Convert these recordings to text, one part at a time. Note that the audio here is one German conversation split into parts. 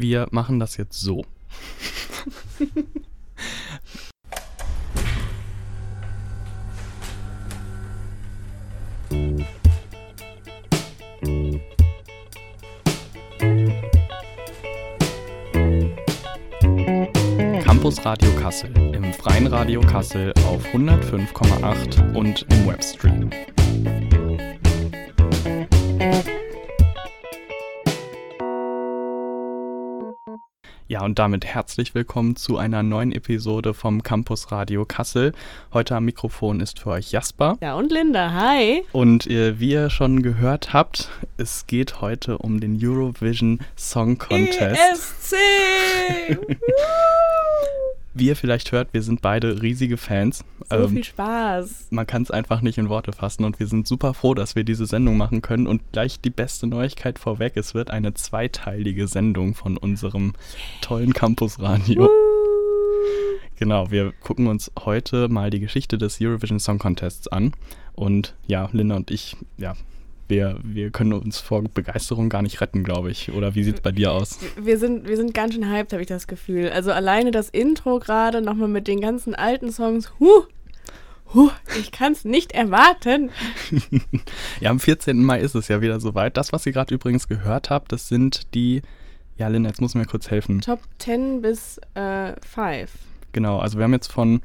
wir machen das jetzt so. Campus Radio Kassel im Freien Radio Kassel auf 105,8 und im Webstream. Ja, und damit herzlich willkommen zu einer neuen Episode vom Campus Radio Kassel. Heute am Mikrofon ist für euch Jasper. Ja, und Linda, hi. Und äh, wie ihr schon gehört habt, es geht heute um den Eurovision Song Contest. ESC! Wie ihr vielleicht hört, wir sind beide riesige Fans. so Ähm, viel Spaß. man kann es einfach nicht in Worte fassen und wir sind super froh, dass wir diese Sendung machen können. Und gleich die beste Neuigkeit vorweg, es wird eine zweiteilige Sendung von unserem tollen Campusradio. Genau, wir gucken uns heute mal die Geschichte des Eurovision Song Contests an. Und ja, Linda und ich, ja, wir, wir können uns vor Begeisterung gar nicht retten, glaube ich. Oder wie sieht es bei dir aus? Wir sind, wir sind ganz schön hyped, habe ich das Gefühl. Also alleine das Intro gerade nochmal mit den ganzen alten Songs. Huh, huh, ich kann es nicht erwarten. Ja, am 14. Mai ist es ja wieder soweit. Das, was ihr gerade übrigens gehört habt, das sind die. Ja, Linda, jetzt muss mir kurz helfen. Top 10 bis äh, 5. Genau, also wir haben jetzt von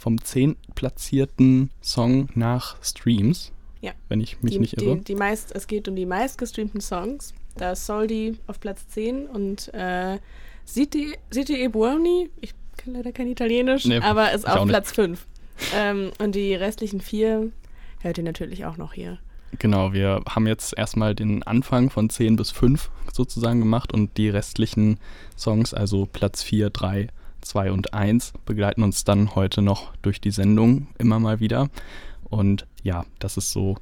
vom 10 platzierten Song nach Streams, Ja. wenn ich mich die, nicht irre. Die, die meist, es geht um die meistgestreamten Songs. Da ist Soldi auf Platz 10 und äh, Siti, Siti e Buoni, ich kann leider kein Italienisch, Nee, aber ist auf. Platz 5. ähm, und die restlichen vier hört ihr natürlich auch noch hier. Genau, wir haben jetzt erstmal den Anfang von 10 bis 5 sozusagen gemacht und die restlichen Songs, also Platz 4, 3, 2 und 1, begleiten uns dann heute noch durch die Sendung immer mal wieder. Und ja, das ist so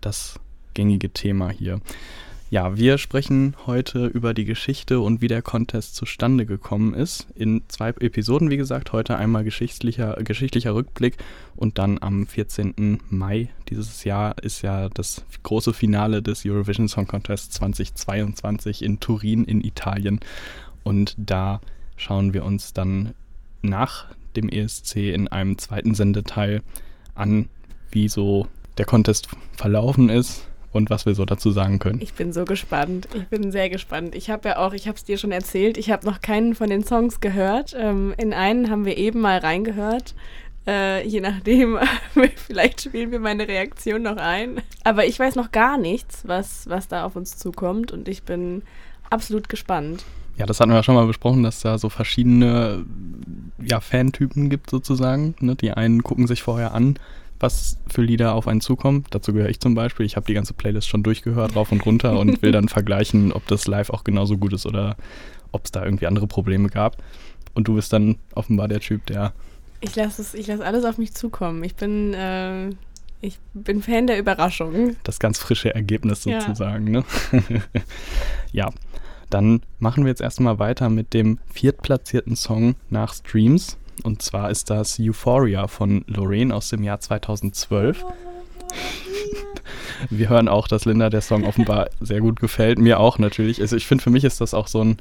das gängige Thema hier. Ja, wir sprechen heute über die Geschichte und wie der Contest zustande gekommen ist. In zwei Episoden, wie gesagt, heute einmal geschichtlicher, geschichtlicher Rückblick und dann am 14. Mai dieses Jahr ist ja das große Finale des Eurovision Song Contest 2022 in Turin in Italien. Und da schauen wir uns dann nach dem ESC in einem zweiten Sendeteil an, wie so der Contest verlaufen ist und was wir so dazu sagen können. Ich bin so gespannt. Ich bin sehr gespannt. Ich habe ja auch, ich habe es dir schon erzählt, ich habe noch keinen von den Songs gehört. Ähm, in einen haben wir eben mal reingehört. Äh, je nachdem, vielleicht spielen wir meine Reaktion noch ein. Aber ich weiß noch gar nichts, was, was da auf uns zukommt und ich bin absolut gespannt. Ja, das hatten wir ja schon mal besprochen, dass da so verschiedene ja, Fantypen gibt sozusagen. Ne? Die einen gucken sich vorher an, was für Lieder auf einen zukommen. Dazu gehöre ich zum Beispiel. Ich habe die ganze Playlist schon durchgehört, rauf und runter und will dann vergleichen, ob das live auch genauso gut ist oder ob es da irgendwie andere Probleme gab. Und du bist dann offenbar der Typ, der Ich lasse lasse alles auf mich zukommen. Ich bin, äh, ich bin Fan der Überraschung. das ganz frische Ergebnis Ja. sozusagen. Ne? ja, dann machen wir jetzt erstmal weiter mit dem viertplatzierten Song nach Streams. Und zwar ist das Euphoria von Lorraine aus dem Jahr 2012. Wir hören auch, dass Linda der Song offenbar sehr gut gefällt. Mir auch natürlich. Also ich finde, für mich ist das auch so ein,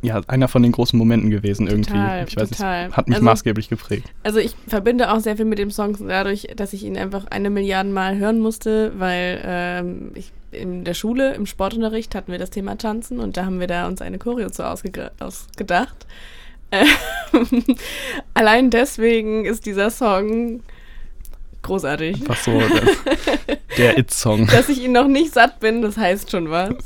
ja, einer von den großen Momenten gewesen irgendwie. Total, ich weiß total. nicht, hat mich Also- maßgeblich geprägt. Also ich verbinde auch sehr viel mit dem Song dadurch, dass ich ihn einfach eine Milliarde Mal hören musste, weil ähm, ich in der Schule, im Sportunterricht hatten wir das Thema Tanzen und da haben wir da uns eine Choreo zu ausge ausgedacht. Ähm, allein deswegen ist dieser Song großartig. Einfach so der, der It-Song. Dass ich ihn noch nicht satt bin, das heißt schon was.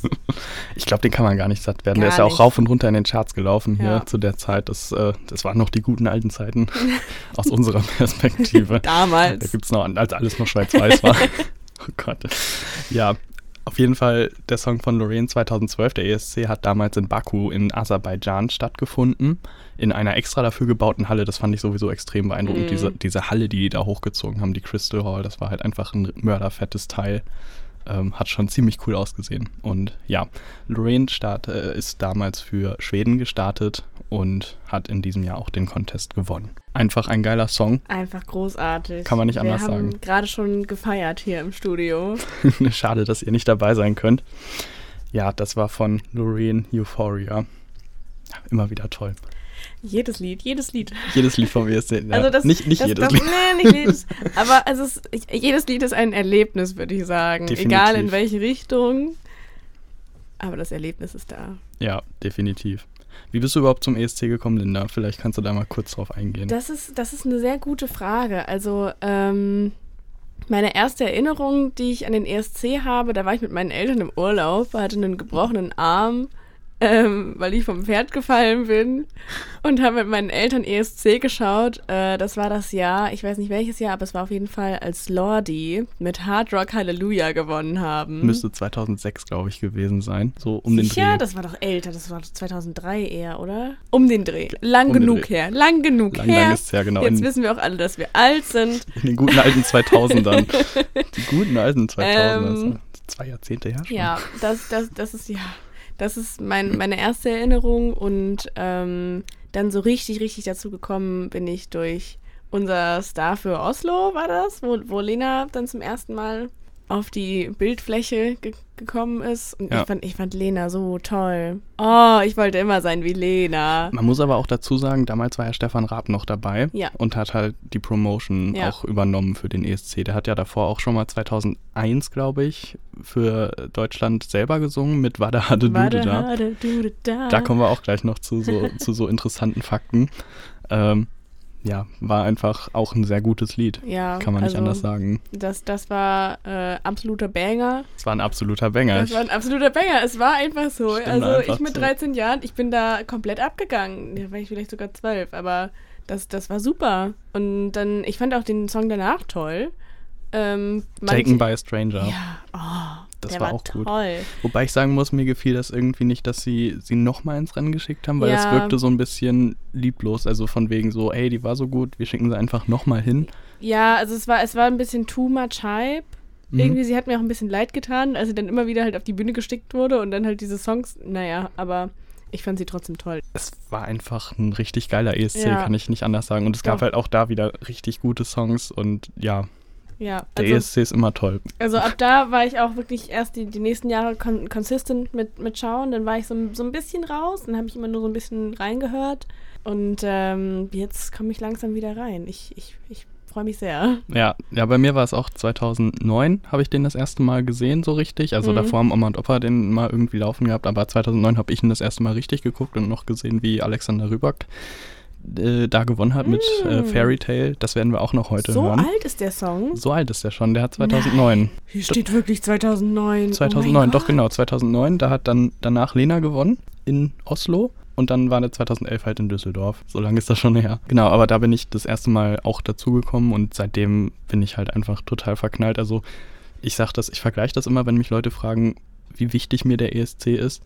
Ich glaube, den kann man gar nicht satt werden. der Gar ist ja auch rauf und runter in den Charts gelaufen hier Ja. zu der Zeit. Das, äh, das waren noch die guten alten Zeiten aus unserer Perspektive. Da Damals. gibt es noch, als alles noch schwarz-weiß war. oh Gott. Ja, auf jeden Fall der Song von Lorraine 2012, der ESC, hat damals in Baku in Aserbaidschan stattgefunden. In einer extra dafür gebauten Halle. Das fand ich sowieso extrem beeindruckend. Mhm. Diese, diese Halle, die die da hochgezogen haben, die Crystal Hall, das war halt einfach ein mörderfettes Teil. Ähm, hat schon ziemlich cool ausgesehen. Und ja, Lorraine start, äh, ist damals für Schweden gestartet und hat in diesem Jahr auch den Contest gewonnen. Einfach ein geiler Song. Einfach großartig. Kann man nicht wir anders haben sagen. gerade schon gefeiert hier im Studio. Schade, dass ihr nicht dabei sein könnt. Ja, das war von Lorraine Euphoria. immer wieder toll. Jedes Lied, jedes Lied. Jedes Lied vom ESC. Ja, Also das, nicht nicht das, jedes das, Lied. Nee, nicht jedes. Aber es, ich, jedes Lied ist ein Erlebnis, würde ich sagen. Definitiv. Egal in welche Richtung. Aber das Erlebnis ist da. Ja, definitiv. Wie bist du überhaupt zum ESC gekommen, Linda? Vielleicht kannst du da mal kurz drauf eingehen. Das ist, das ist eine sehr gute Frage. Also, ähm, meine erste Erinnerung, die ich an den ESC habe, da war ich mit meinen Eltern im Urlaub, hatte einen gebrochenen Arm, ähm, weil ich vom Pferd gefallen bin und habe mit meinen Eltern ESC geschaut. Äh, das war das Jahr, ich weiß nicht welches Jahr, aber es war auf jeden Fall, als Lordi mit Hard Rock Hallelujah gewonnen haben. Müsste 2006, glaube ich, gewesen sein. So um den Sicher? Dreh. Das war doch älter, das war 2003 eher, oder? Um den Dreh. Lang Um den genug Dreh. her, lang genug Lang, her. lang ist ja, genau. Jetzt In, wissen wir auch alle, dass wir alt sind. in den guten alten 2000ern. Die guten alten 2000er. Ähm, zwei Jahrzehnte her schon. Ja, das, das, das ist ja, das ist mein, meine erste Erinnerung und ähm, dann so richtig, richtig dazu gekommen bin ich durch unser Star für Oslo, war das, wo, wo Lena dann zum ersten Mal auf die Bildfläche ge gekommen ist. Und Ja. ich, fand, ich fand Lena so toll. Oh, ich wollte immer sein wie Lena. Man muss aber auch dazu sagen, damals war ja Stefan Raab noch dabei Ja. und hat halt die Promotion Ja. auch übernommen für den ESC. Der hat ja davor auch schon mal 2001, glaube ich, für Deutschland selber gesungen mit Wada Hade Dude da. Da kommen wir auch gleich noch zu so, zu so interessanten Fakten. Ähm, ja, war einfach auch ein sehr gutes Lied. ja, Kann man nicht also, anders sagen. Das, das war äh, absoluter Banger. Es war ein absoluter Banger. Das war ein absoluter Banger. Es war einfach so. Stimme also einfach ich mit zu. 13 Jahren, ich bin da komplett abgegangen. Da war ich vielleicht sogar 12, aber das, das war super. Und dann, ich fand auch den Song danach toll. Ähm, manche- Taken by a Stranger. Ja, oh, Das war war, auch gut. toll. Wobei ich sagen muss, mir gefiel das irgendwie nicht, dass sie sie nochmal ins Rennen geschickt haben, weil Ja. wirkte so ein bisschen lieblos. Also von wegen so, ey, die war so gut, wir schicken sie einfach nochmal hin. Ja, also es war, es war ein bisschen too much Hype. Mhm. Irgendwie, sie hat mir auch ein bisschen leid getan, als sie dann immer wieder halt auf die Bühne gestickt wurde und dann halt diese Songs, naja, aber ich fand sie trotzdem toll. Es war einfach ein richtig geiler ESC, Ja. kann ich nicht anders sagen. Und es gab Doch. halt auch da wieder richtig gute Songs und ja, Ja, der also, ESC ist immer toll. also ab da war ich auch wirklich erst die, die nächsten Jahre kon consistent mit, mit Schauen. Dann war ich so, so ein bisschen raus, dann habe ich immer nur so ein bisschen reingehört. Und ähm, jetzt komme ich langsam wieder rein. Ich, ich, ich freue mich sehr. Ja, ja, bei mir war es auch 2009, habe ich den das erste Mal gesehen, so richtig. Also Mhm. davor haben Oma und Opa den mal irgendwie laufen gehabt, aber 2009 habe ich ihn das erste Mal richtig geguckt und noch gesehen, wie Alexander Rybak äh, da gewonnen hat mit äh, Mm. Fairy Tale. Das werden wir auch noch heute so hören. alt ist der Song. So alt ist der schon, der hat 2009. Hier steht wirklich 2009. 2009, oh doch Gott. genau, 2009. Da hat dann danach Lena gewonnen in Oslo und dann war der 2011 halt in Düsseldorf. So lange ist das schon her. Genau, aber da bin ich das erste Mal auch dazugekommen und seitdem bin ich halt einfach total verknallt. Also ich sag das, ich vergleiche das immer, wenn mich Leute fragen, wie wichtig mir der ESC ist,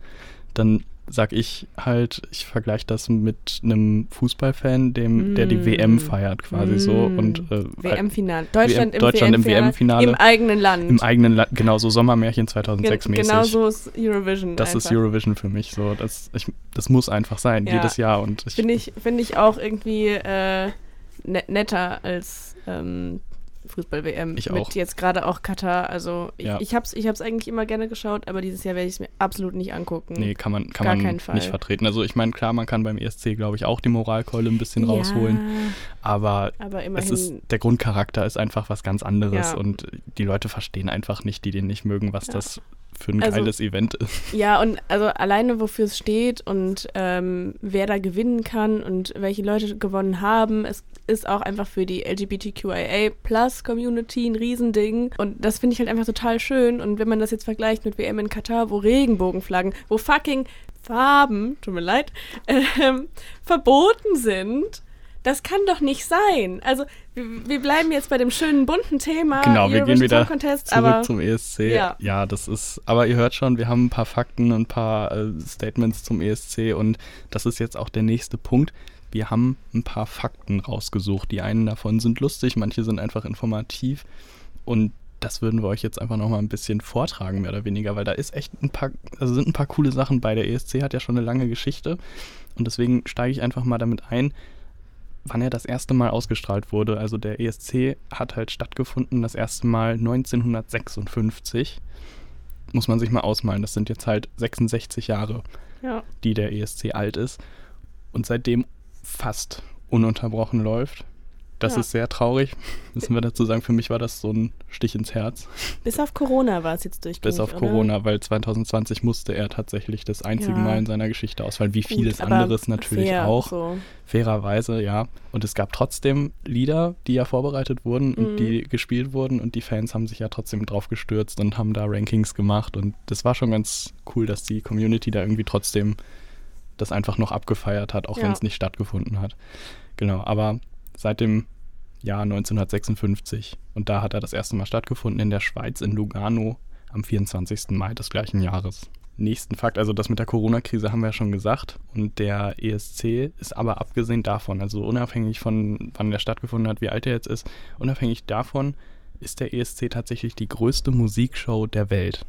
dann sag ich halt, ich vergleiche das mit einem Fußballfan, dem, der die Mm. WM feiert quasi so Mm. und äh, WM-Finale. Deutschland, WM Deutschland im im WM-Finale. Im eigenen Land. im eigenen Land, genau so Sommermärchen 2006 Gen mäßig. Genau so ist Eurovision. Das ist einfach. Eurovision für mich so. Das, ich, das muss einfach sein, Ja. jedes Jahr. Und Finde ich, find ich auch irgendwie äh, ne netter als ähm, Fußball-WM. Ich Mit auch. jetzt gerade auch Katar. Also ich, Ja. ich habe es ich hab's eigentlich immer gerne geschaut, aber dieses Jahr werde ich es mir absolut nicht angucken. nee, kann man, kann Gar man nicht vertreten. Also ich meine, klar, man kann beim ESC, glaube ich, auch die Moralkeule ein bisschen ja, rausholen. Aber Aber es immerhin. ist, der Grundcharakter ist einfach was ganz anderes Ja. und die Leute verstehen einfach nicht, die den nicht mögen, was das für ein Also- geiles Event ist. Ja, und also alleine wofür es steht und ähm, wer da gewinnen kann und welche Leute gewonnen haben. Es ist auch einfach für die LGBTQIA Plus Community ein Riesending. Und das finde ich halt einfach total schön. Und wenn man das jetzt vergleicht mit WM in Katar, wo Regenbogenflaggen, wo fucking Farben, tut mir leid, ähm, verboten sind. Das kann doch nicht sein. Also, wir, wir bleiben jetzt bei dem schönen bunten Thema. Genau, wir gehen wieder Contest, Zurück aber zum ESC. ja. ja, das ist, aber ihr hört schon, wir haben ein paar Fakten und ein paar äh, Statements zum ESC und das ist jetzt auch der nächste Punkt. Wir haben ein paar Fakten rausgesucht. Die einen davon sind lustig, manche sind einfach informativ und das würden wir euch jetzt einfach nochmal ein bisschen vortragen, mehr oder weniger, weil da ist echt ein paar, also sind ein paar coole Sachen bei. Der ESC hat ja schon eine lange Geschichte und deswegen steige ich einfach mal damit ein, wann er das erste Mal ausgestrahlt wurde. Also der ESC hat halt stattgefunden das erste Mal 1956. Muss man sich mal ausmalen. Das sind jetzt halt 66 Jahre, ja. die der ESC alt ist. und seitdem fast ununterbrochen läuft. Das Ja. ist sehr traurig, müssen wir dazu sagen. Für mich war das so ein Stich ins Herz. Bis auf Corona war es jetzt durchgängig, Bis auf oder? Corona, weil 2020 musste er tatsächlich das einzige Ja. Mal in seiner Geschichte ausfallen, wie Gut, vieles aber anderes natürlich fair, auch. So. Fairerweise, ja. Und es gab trotzdem Lieder, die ja vorbereitet wurden Mhm. und die gespielt wurden und die Fans haben sich ja trotzdem drauf gestürzt und haben da Rankings gemacht und das war schon ganz cool, dass die Community da irgendwie trotzdem das einfach noch abgefeiert hat, auch Ja. wenn es nicht stattgefunden hat. Genau, aber seit dem Jahr 1956 und da hat er das erste Mal stattgefunden in der Schweiz in Lugano am 24. Mai des gleichen Jahres. Nächsten Fakt, also das mit der Corona-Krise haben wir ja schon gesagt und der ESC ist aber abgesehen davon, also unabhängig von wann der stattgefunden hat, wie alt er jetzt ist, unabhängig davon ist der ESC tatsächlich die größte Musikshow der Welt.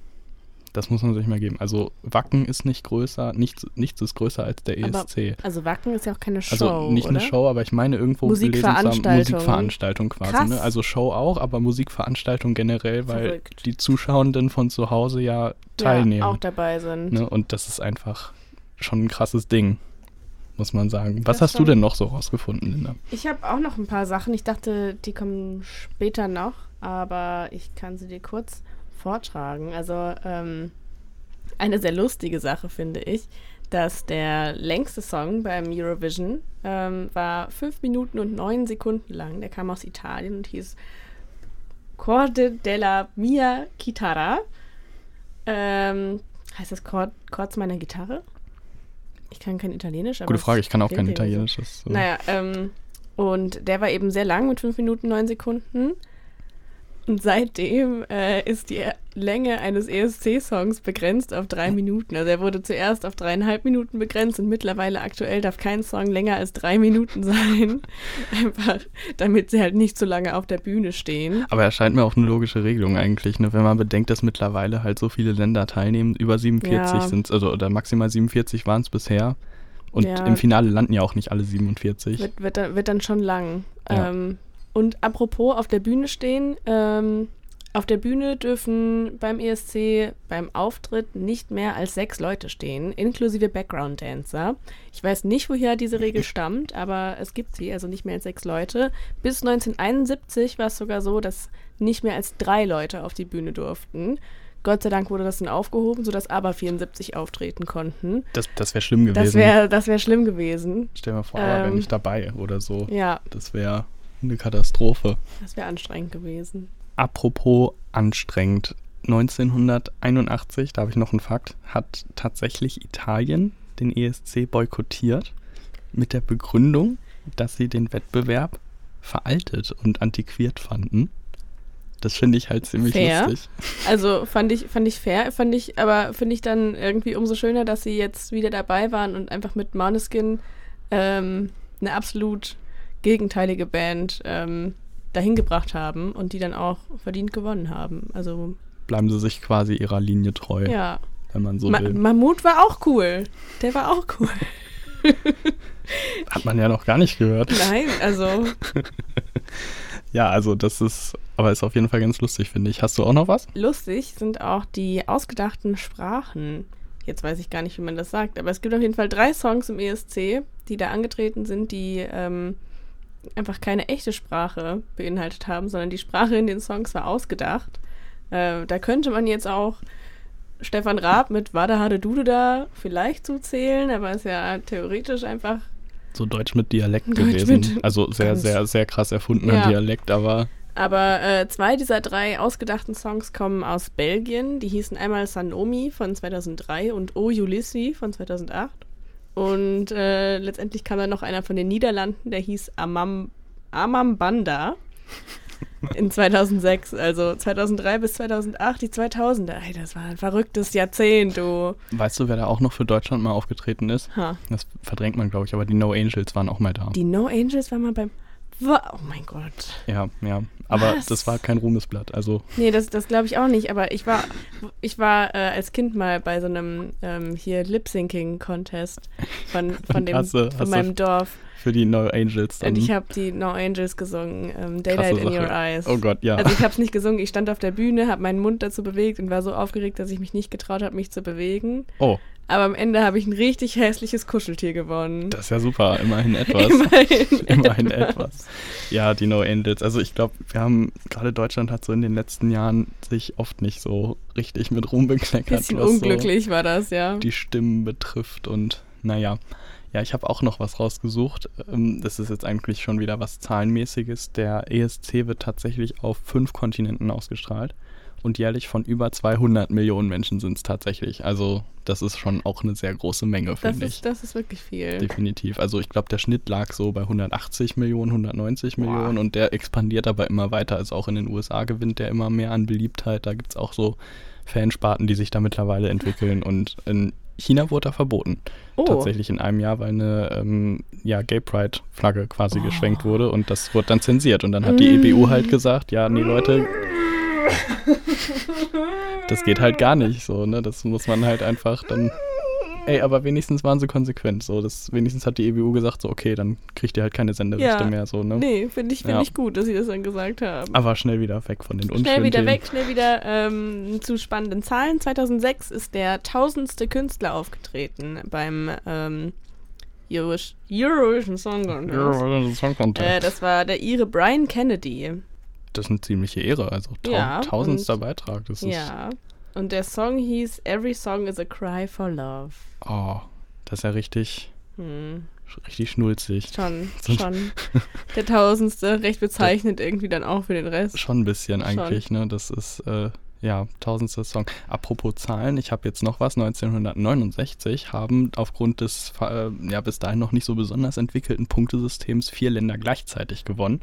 Das muss man sich mal geben. Also Wacken ist nicht größer, nichts, nichts ist größer als der Aber ESC. Also Wacken ist ja auch keine Show, Also nicht oder? eine Show, aber ich meine irgendwo zu haben, Musikveranstaltung. Musikveranstaltung quasi. Ne? Also Show auch, aber Musikveranstaltung generell, weil Verrückt. die Zuschauenden von zu Hause ja teilnehmen. Ja, auch dabei sind. ne? Und das ist einfach schon ein krasses Ding, muss man sagen. Was Das hast du denn noch so rausgefunden, Linda? Ich habe auch noch ein paar Sachen. Ich dachte, die kommen später noch, aber ich kann sie dir kurz vortragen. Also ähm, eine sehr lustige Sache finde ich, dass der längste Song beim Eurovision ähm, war fünf Minuten und neun Sekunden lang. Der kam aus Italien und hieß Corde della mia chitarra. Ähm, heißt das Chord, Chords meiner Gitarre? Ich kann kein Italienisch, aber Gute Frage, ich kann auch kein so. Italienisch. äh, Naja, ähm, und der war eben sehr lang mit 5 Minuten 9 Sekunden. Und seitdem äh, ist die Länge eines ESC-Songs begrenzt auf drei Minuten. Also er wurde zuerst auf dreieinhalb Minuten begrenzt und mittlerweile aktuell darf kein Song länger als drei Minuten sein. Einfach, damit sie halt nicht so lange auf der Bühne stehen. Aber erscheint mir auch eine logische Regelung eigentlich, ne? wenn man bedenkt, dass mittlerweile halt so viele Länder teilnehmen. Über 47 Ja. sind es, also oder maximal 47 waren es bisher. Und Ja. im Finale landen ja auch nicht alle 47. Wird, wird, dann, wird dann schon lang. Ja. Ähm, und apropos auf der Bühne stehen, ähm, auf der Bühne dürfen beim ESC beim Auftritt nicht mehr als sechs Leute stehen, inklusive Background-Dancer. Ich weiß nicht, woher diese Regel stammt, aber es gibt sie, also nicht mehr als sechs Leute. Bis 1971 war es sogar so, dass nicht mehr als drei Leute auf die Bühne durften. Gott sei Dank wurde das dann aufgehoben, sodass aber 74 auftreten konnten. Das, das wäre schlimm gewesen. Das wäre das wär schlimm gewesen. Stell dir mal vor, aber wäre ähm, nicht dabei oder so. Ja, Das wäre eine Katastrophe. das wäre anstrengend gewesen. Apropos anstrengend. 1981, da habe ich noch einen Fakt, hat tatsächlich Italien den ESC boykottiert mit der Begründung, dass sie den Wettbewerb veraltet und antiquiert fanden. Das finde ich halt ziemlich Fair. lustig. Also fand ich, fand ich fair, fand ich, aber finde ich dann irgendwie umso schöner, dass sie jetzt wieder dabei waren und einfach mit Måneskin ähm, eine absolut gegenteilige Band ähm, dahin gebracht haben und die dann auch verdient gewonnen haben. Also Bleiben sie sich quasi ihrer Linie treu, ja. wenn man so Ma will. Mammut war auch cool. Der war auch cool. Hat man ja noch gar nicht gehört. Nein, also Ja, also das ist, aber ist auf jeden Fall ganz lustig, finde ich. Hast du auch noch was? lustig sind auch die ausgedachten Sprachen. Jetzt weiß ich gar nicht, wie man das sagt, aber es gibt auf jeden Fall drei Songs im ESC, die da angetreten sind, die ähm, einfach keine echte Sprache beinhaltet haben, sondern die Sprache in den Songs war ausgedacht. Äh, da könnte man jetzt auch Stefan Raab mit Wada Hade Dude da vielleicht zuzählen, aber ist ja theoretisch einfach So Deutsch mit Dialekt Deutsch gewesen. mit- also sehr, sehr, sehr krass erfundener Ja. Dialekt, aber Aber äh, zwei dieser drei ausgedachten Songs kommen aus Belgien. Die hießen einmal Sanomi von 2003 und O Ulysses von 2008. Und äh, letztendlich kam dann noch einer von den Niederlanden, der hieß Amam, Amambanda in 2006. Also 2003 bis 2008, die 2000er. Ey, das war ein verrücktes Jahrzehnt, du. weißt du, wer da auch noch für Deutschland mal aufgetreten ist? Ha. Das verdrängt man, glaube ich, aber die No Angels waren auch mal da. Die No Angels waren mal beim... Oh mein Gott. Ja, ja. Aber Was? das war kein Ruhmesblatt. Also, Nee, das, das glaube ich auch nicht. Aber ich war, ich war äh, als Kind mal bei so einem ähm, hier Lip-Syncing-Contest von, von, dem, Hast du- von hast du- meinem Dorf. Für die No Angels dann. Und ich habe die No Angels gesungen, ähm, Daylight in Your. Eyes. Oh Gott, ja. Also ich habe es nicht gesungen, ich stand auf der Bühne, habe meinen Mund dazu bewegt und war so aufgeregt, dass ich mich nicht getraut habe, mich zu bewegen. oh, aber am Ende habe ich ein richtig hässliches Kuscheltier gewonnen. Das ist ja super, immerhin etwas. Immerhin, immerhin etwas. Ja, die No Angels. Also ich glaube, wir haben, gerade Deutschland hat so in den letzten Jahren sich oft nicht so richtig mit Ruhm bekleckert. Bisschen unglücklich so war das, ja. Die Stimmen betrifft und naja. Ja, ich habe auch noch was rausgesucht. Ähm, das ist jetzt eigentlich schon wieder was Zahlenmäßiges. Der ESC wird tatsächlich auf fünf Kontinenten ausgestrahlt und jährlich von über 200 Millionen Menschen sind es tatsächlich. Also das ist schon auch eine sehr große Menge, finde ich. Das ist wirklich viel. Definitiv. Also ich glaube, der Schnitt lag so bei 180 Millionen, 190 Boah. Millionen und der expandiert aber immer weiter. Also auch in den USA gewinnt der immer mehr an Beliebtheit. Da gibt es auch so Fansparten, die sich da mittlerweile entwickeln und in China wurde er verboten. Oh. Tatsächlich in einem Jahr, weil eine ähm, ja, Gay Pride-Flagge quasi oh. geschwenkt wurde und das wurde dann zensiert. Und dann hat die EBU halt gesagt, ja, nee Leute, das geht halt gar nicht so, ne? Das muss man halt einfach dann Ey, aber wenigstens waren sie konsequent. So, das, wenigstens hat die EBU gesagt, so, okay, dann kriegt ihr halt keine Senderechte ja. mehr. So, ne? Nee, finde ich, find ja. ich gut, dass sie das dann gesagt haben. Aber schnell wieder weg von den unschönen Schnell wieder weg, schnell wieder ähm, zu spannenden Zahlen. 2006 ist der tausendste Künstler aufgetreten beim ähm, Eurovision Song Contest. Eurovision Song Contest. Äh, das war der Ire Brian Kennedy. Das ist eine ziemliche Ehre, also tau ja, tausendster Beitrag. Das ja, und der Song hieß Every Song is a Cry for Love. Oh, das ist ja richtig, hm. richtig schnulzig. Schon, schon. Der tausendste, recht bezeichnet irgendwie dann auch für den Rest. Schon ein bisschen eigentlich, schon. ne? Das ist, äh, ja, tausendster Song. Apropos Zahlen, ich habe jetzt noch was. 1969 haben aufgrund des äh, ja bis dahin noch nicht so besonders entwickelten Punktesystems vier Länder gleichzeitig gewonnen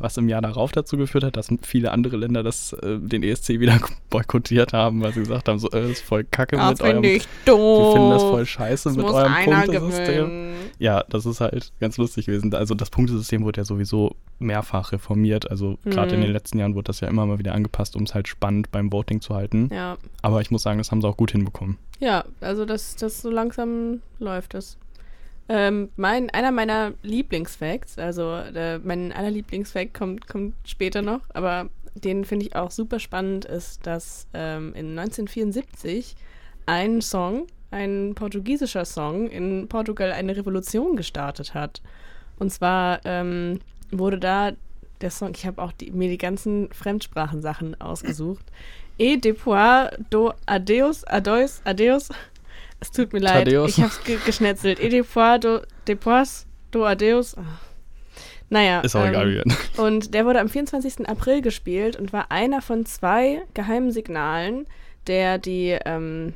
was im Jahr darauf dazu geführt hat, dass viele andere Länder das, äh, den ESC wieder boykottiert haben, weil sie gesagt haben, so, äh, das ist voll kacke das mit eurem, ich doof. wir finden das voll scheiße das mit eurem Punktesystem. Ja, das ist halt ganz lustig gewesen. Also das Punktesystem wurde ja sowieso mehrfach reformiert, also gerade mhm. in den letzten Jahren wurde das ja immer mal wieder angepasst, um es halt spannend beim Voting zu halten. Ja. Aber ich muss sagen, das haben sie auch gut hinbekommen. Ja, also das, das so langsam läuft es. Ähm, mein, einer meiner Lieblingsfacts, also äh, mein aller Lieblingsfact kommt, kommt später noch, aber den finde ich auch super spannend, ist, dass ähm, in 1974 ein Song, ein portugiesischer Song in Portugal eine Revolution gestartet hat. Und zwar ähm, wurde da der Song, ich habe auch die, mir die ganzen Fremdsprachensachen ausgesucht. E depois do adeus, adeus, adeus es tut mir leid, Tadeus. ich hab's ge geschnetzelt. Edipois do, depois do adeus. Oh. Naja. Ist auch ähm, egal wie. Und der wurde am 24. April gespielt und war einer von zwei geheimen Signalen, der die ähm,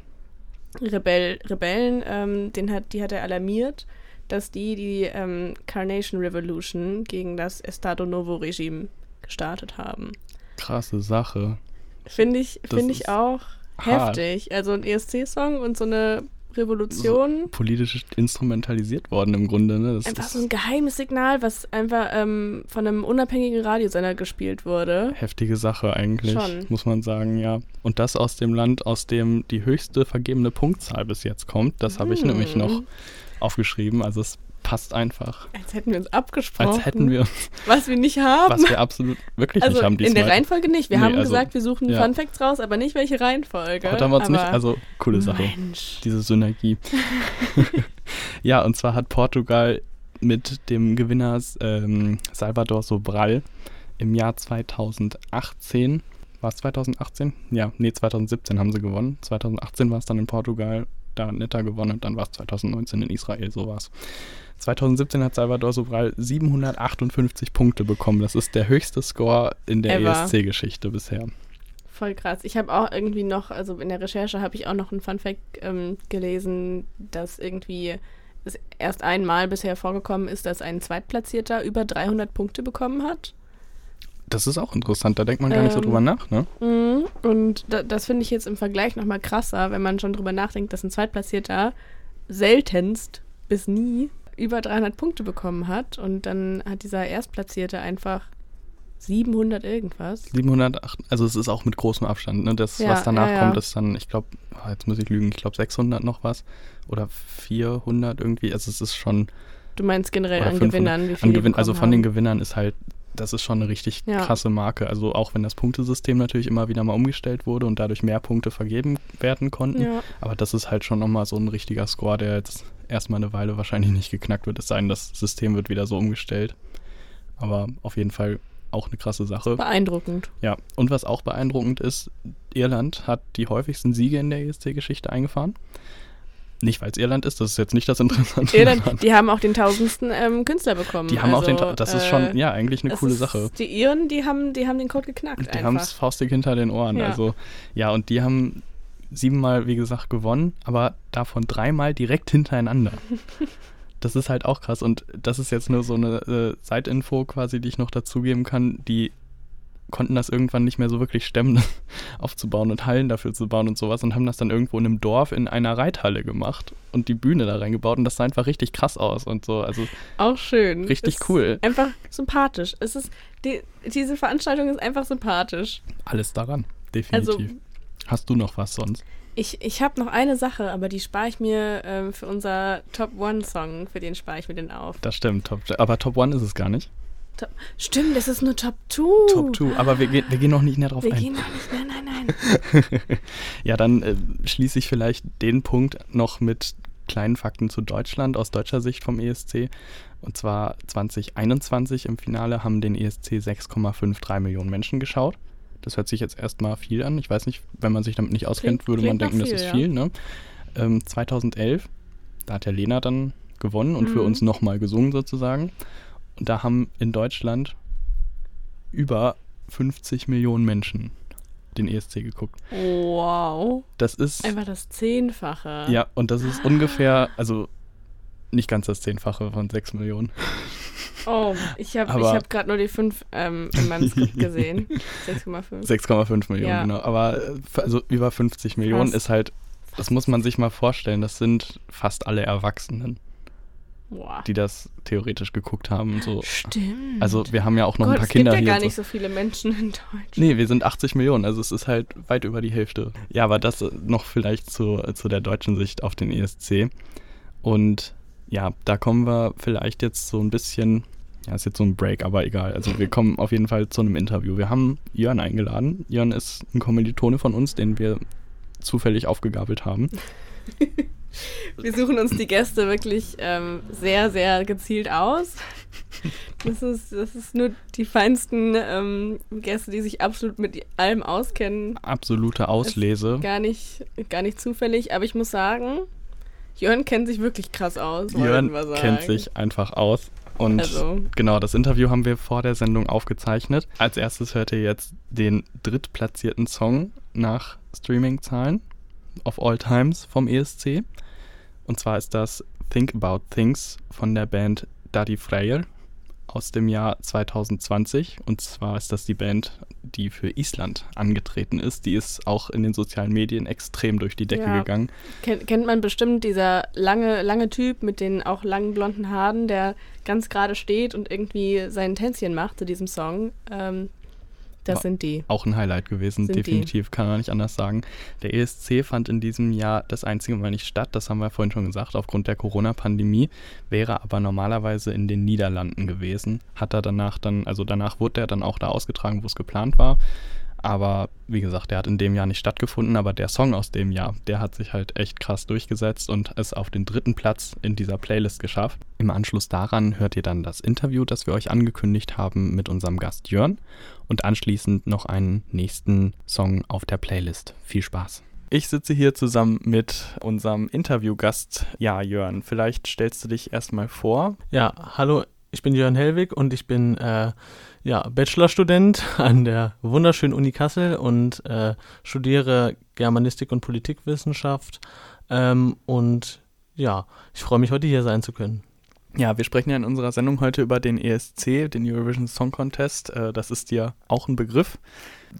Rebell, Rebellen, ähm, den hat, die hat er alarmiert, dass die die ähm, Carnation Revolution gegen das Estado Novo Regime gestartet haben. Krasse Sache. Finde ich, find ich auch hart. heftig. Also ein ESC-Song und so eine Revolution. So politisch instrumentalisiert worden im Grunde. Ne? Das einfach so ein geheimes Signal, was einfach ähm, von einem unabhängigen Radiosender gespielt wurde. Heftige Sache eigentlich, Schon. muss man sagen, ja. Und das aus dem Land, aus dem die höchste vergebene Punktzahl bis jetzt kommt, das habe ich hm. nämlich noch aufgeschrieben. Also es passt einfach. Als hätten wir uns abgesprochen. Als hätten wir uns. Was wir nicht haben. Was wir absolut wirklich also nicht haben diesmal. In der Reihenfolge nicht. Wir nee, haben also, gesagt, wir suchen ja. Fun Facts raus, aber nicht welche Reihenfolge. Heute haben wir uns nicht. Also, coole Sache. Mensch. Diese Synergie. ja, und zwar hat Portugal mit dem Gewinner ähm, Salvador Sobral im Jahr 2018 war es 2018? Ja, nee, 2017 haben sie gewonnen. 2018 war es dann in Portugal, da Netta gewonnen und dann war es 2019 in Israel, so war es. 2017 hat Salvador Sobral 758 Punkte bekommen. Das ist der höchste Score in der ESC-Geschichte bisher. Voll krass. Ich habe auch irgendwie noch, also in der Recherche habe ich auch noch einen Funfact ähm, gelesen, dass irgendwie es erst einmal bisher vorgekommen ist, dass ein Zweitplatzierter über 300 Punkte bekommen hat. Das ist auch interessant, da denkt man gar ähm, nicht so drüber ähm, nach, ne? Mhm. Und da, das finde ich jetzt im Vergleich nochmal krasser, wenn man schon drüber nachdenkt, dass ein Zweitplatzierter seltenst bis nie über 300 Punkte bekommen hat und dann hat dieser Erstplatzierte einfach 700 irgendwas. 708, also es ist auch mit großem Abstand. Ne? Das, ja, was danach ja, ja. kommt, ist dann, ich glaube, oh, jetzt muss ich lügen, ich glaube 600 noch was oder 400 irgendwie. Also es ist schon. Du meinst generell an Gewinnern, wie viele an Gewinn, Also von den Gewinnern ist halt das ist schon eine richtig Ja. krasse Marke. Also auch wenn das Punktesystem natürlich immer wieder mal umgestellt wurde und dadurch mehr Punkte vergeben werden konnten. Ja. Aber das ist halt schon nochmal so ein richtiger Score, der jetzt erstmal eine Weile wahrscheinlich nicht geknackt wird. Es sei denn, das System wird wieder so umgestellt. Aber auf jeden Fall auch eine krasse Sache. Beeindruckend. Ja, und was auch beeindruckend ist, Irland hat die häufigsten Siege in der ESC-Geschichte eingefahren. Nicht, weil es Irland ist, das ist jetzt nicht das Interessante. daran. Irland, die haben auch den tausendsten ähm, Künstler bekommen. Die haben auch den, Also, das ist äh, schon, ja, eigentlich eine coole ist, Sache. Die Iren, die haben, die haben den Code geknackt Die haben es faustig hinter den Ohren. Ja. Also, ja, und die haben siebenmal, wie gesagt, gewonnen, aber davon dreimal direkt hintereinander. das ist halt auch krass. Und das ist jetzt nur so eine äh, Seitinfo quasi, die ich noch dazugeben kann. Die konnten das irgendwann nicht mehr so wirklich stemmen, aufzubauen und Hallen dafür zu bauen und sowas und haben das dann irgendwo in einem Dorf in einer Reithalle gemacht und die Bühne da reingebaut und das sah einfach richtig krass aus und so. Also Auch schön. Richtig Ist cool. Einfach sympathisch. Es ist, die, diese Veranstaltung ist einfach sympathisch. alles daran, definitiv. Also Hast du noch was sonst? ich, ich habe noch eine Sache, aber die spare ich mir ähm, für unser Top One Song, für den spare ich mir den auf. Das stimmt, Top, aber Top One ist es gar nicht. Top, stimmt, das ist nur Top 2. Top 2, aber wir, gehen- wir gehen noch nicht näher drauf Wir ein. gehen noch nicht, nein, nein, nein. Ja, dann äh, schließe ich vielleicht den Punkt noch mit kleinen Fakten zu Deutschland aus deutscher Sicht vom ESC. Und zwar 2021 im Finale haben den ESC 6,53 Millionen Menschen geschaut. Das hört sich jetzt erstmal viel an. Ich weiß nicht, wenn man sich damit nicht auskennt, Klingt- würde man klingt denken, nach das ist viel, viel. Ne? Ähm, 2011, da hat der Lena dann gewonnen und für Mhm. uns nochmal gesungen sozusagen. Und da haben in Deutschland über 50 Millionen Menschen den ESC geguckt. Wow. Das ist Einfach das Zehnfache. ja, und das ist ungefähr, also nicht ganz das Zehnfache von 6 Millionen. Oh, ich habe hab gerade nur die 5 ähm, in meinem Skript gesehen. 6,5. 6,5 Millionen, Ja. genau. Aber äh, also über 50 Millionen Krass. ist halt, das muss man sich mal vorstellen, das sind fast alle Erwachsenen, Wow. die das theoretisch geguckt haben. So. Stimmt. Also wir haben ja auch noch Gott, ein paar es Kinder gibt ja gar nicht so viele Menschen in Deutschland. Nee, wir sind 80 Millionen, also es ist halt weit über die Hälfte. Ja, aber das äh, noch vielleicht zu, zu der deutschen Sicht auf den ESC. Und ja, da kommen wir vielleicht jetzt so ein bisschen, ja, ist jetzt so ein Break, aber egal. Also wir kommen auf jeden Fall zu einem Interview. Wir haben Jörn eingeladen. Jörn ist ein Kommilitone von uns, den wir zufällig aufgegabelt haben. Wir suchen uns die Gäste wirklich ähm, sehr, sehr gezielt aus. Das ist, das ist nur die feinsten ähm, Gäste, die sich absolut mit allem auskennen. Absolute Auslese. Gar nicht, gar nicht zufällig, aber ich muss sagen, Jörn kennt sich wirklich krass aus. Jörn kennt sich einfach aus. Und Also. genau, das Interview haben wir vor der Sendung aufgezeichnet. Als erstes hört ihr jetzt den drittplatzierten Song nach Streaming-Zahlen of all times vom ESC. Und zwar ist das Think About Things von der Band Daddy Freyr aus dem Jahr 2020. Und zwar ist das die Band, die für Island angetreten ist. Die ist auch in den sozialen Medien extrem durch die Decke Ja. gegangen. Kennt, kennt man bestimmt dieser lange, lange Typ mit den auch langen blonden Haaren, der ganz gerade steht und irgendwie sein Tänzchen macht zu diesem Song. Ähm, das sind die. auch ein Highlight gewesen, Sind die. definitiv, kann man nicht anders sagen. Der ESC fand in diesem Jahr das einzige Mal nicht statt, das haben wir vorhin schon gesagt, aufgrund der Corona-Pandemie, wäre aber normalerweise in den Niederlanden gewesen. Hat er danach dann, also danach wurde er dann auch da ausgetragen, wo es geplant war. Aber wie gesagt, der hat in dem Jahr nicht stattgefunden, aber der Song aus dem Jahr, der hat sich halt echt krass durchgesetzt und es auf den dritten Platz in dieser Playlist geschafft. Im Anschluss daran hört ihr dann das Interview, das wir euch angekündigt haben mit unserem Gast Jörn und anschließend noch einen nächsten Song auf der Playlist. Viel Spaß. Ich sitze hier zusammen mit unserem Interviewgast. Ja, Jörn, vielleicht stellst du dich erstmal vor. Ja, hallo, ich bin Jörn Hellwig und ich bin äh, ja, Bachelorstudent an der wunderschönen Uni Kassel und äh, studiere Germanistik und Politikwissenschaft. Ähm, und ja, ich freue mich, heute hier sein zu können. Ja, wir sprechen ja in unserer Sendung heute über den ESC, den Eurovision Song Contest. Äh, das ist dir auch ein Begriff.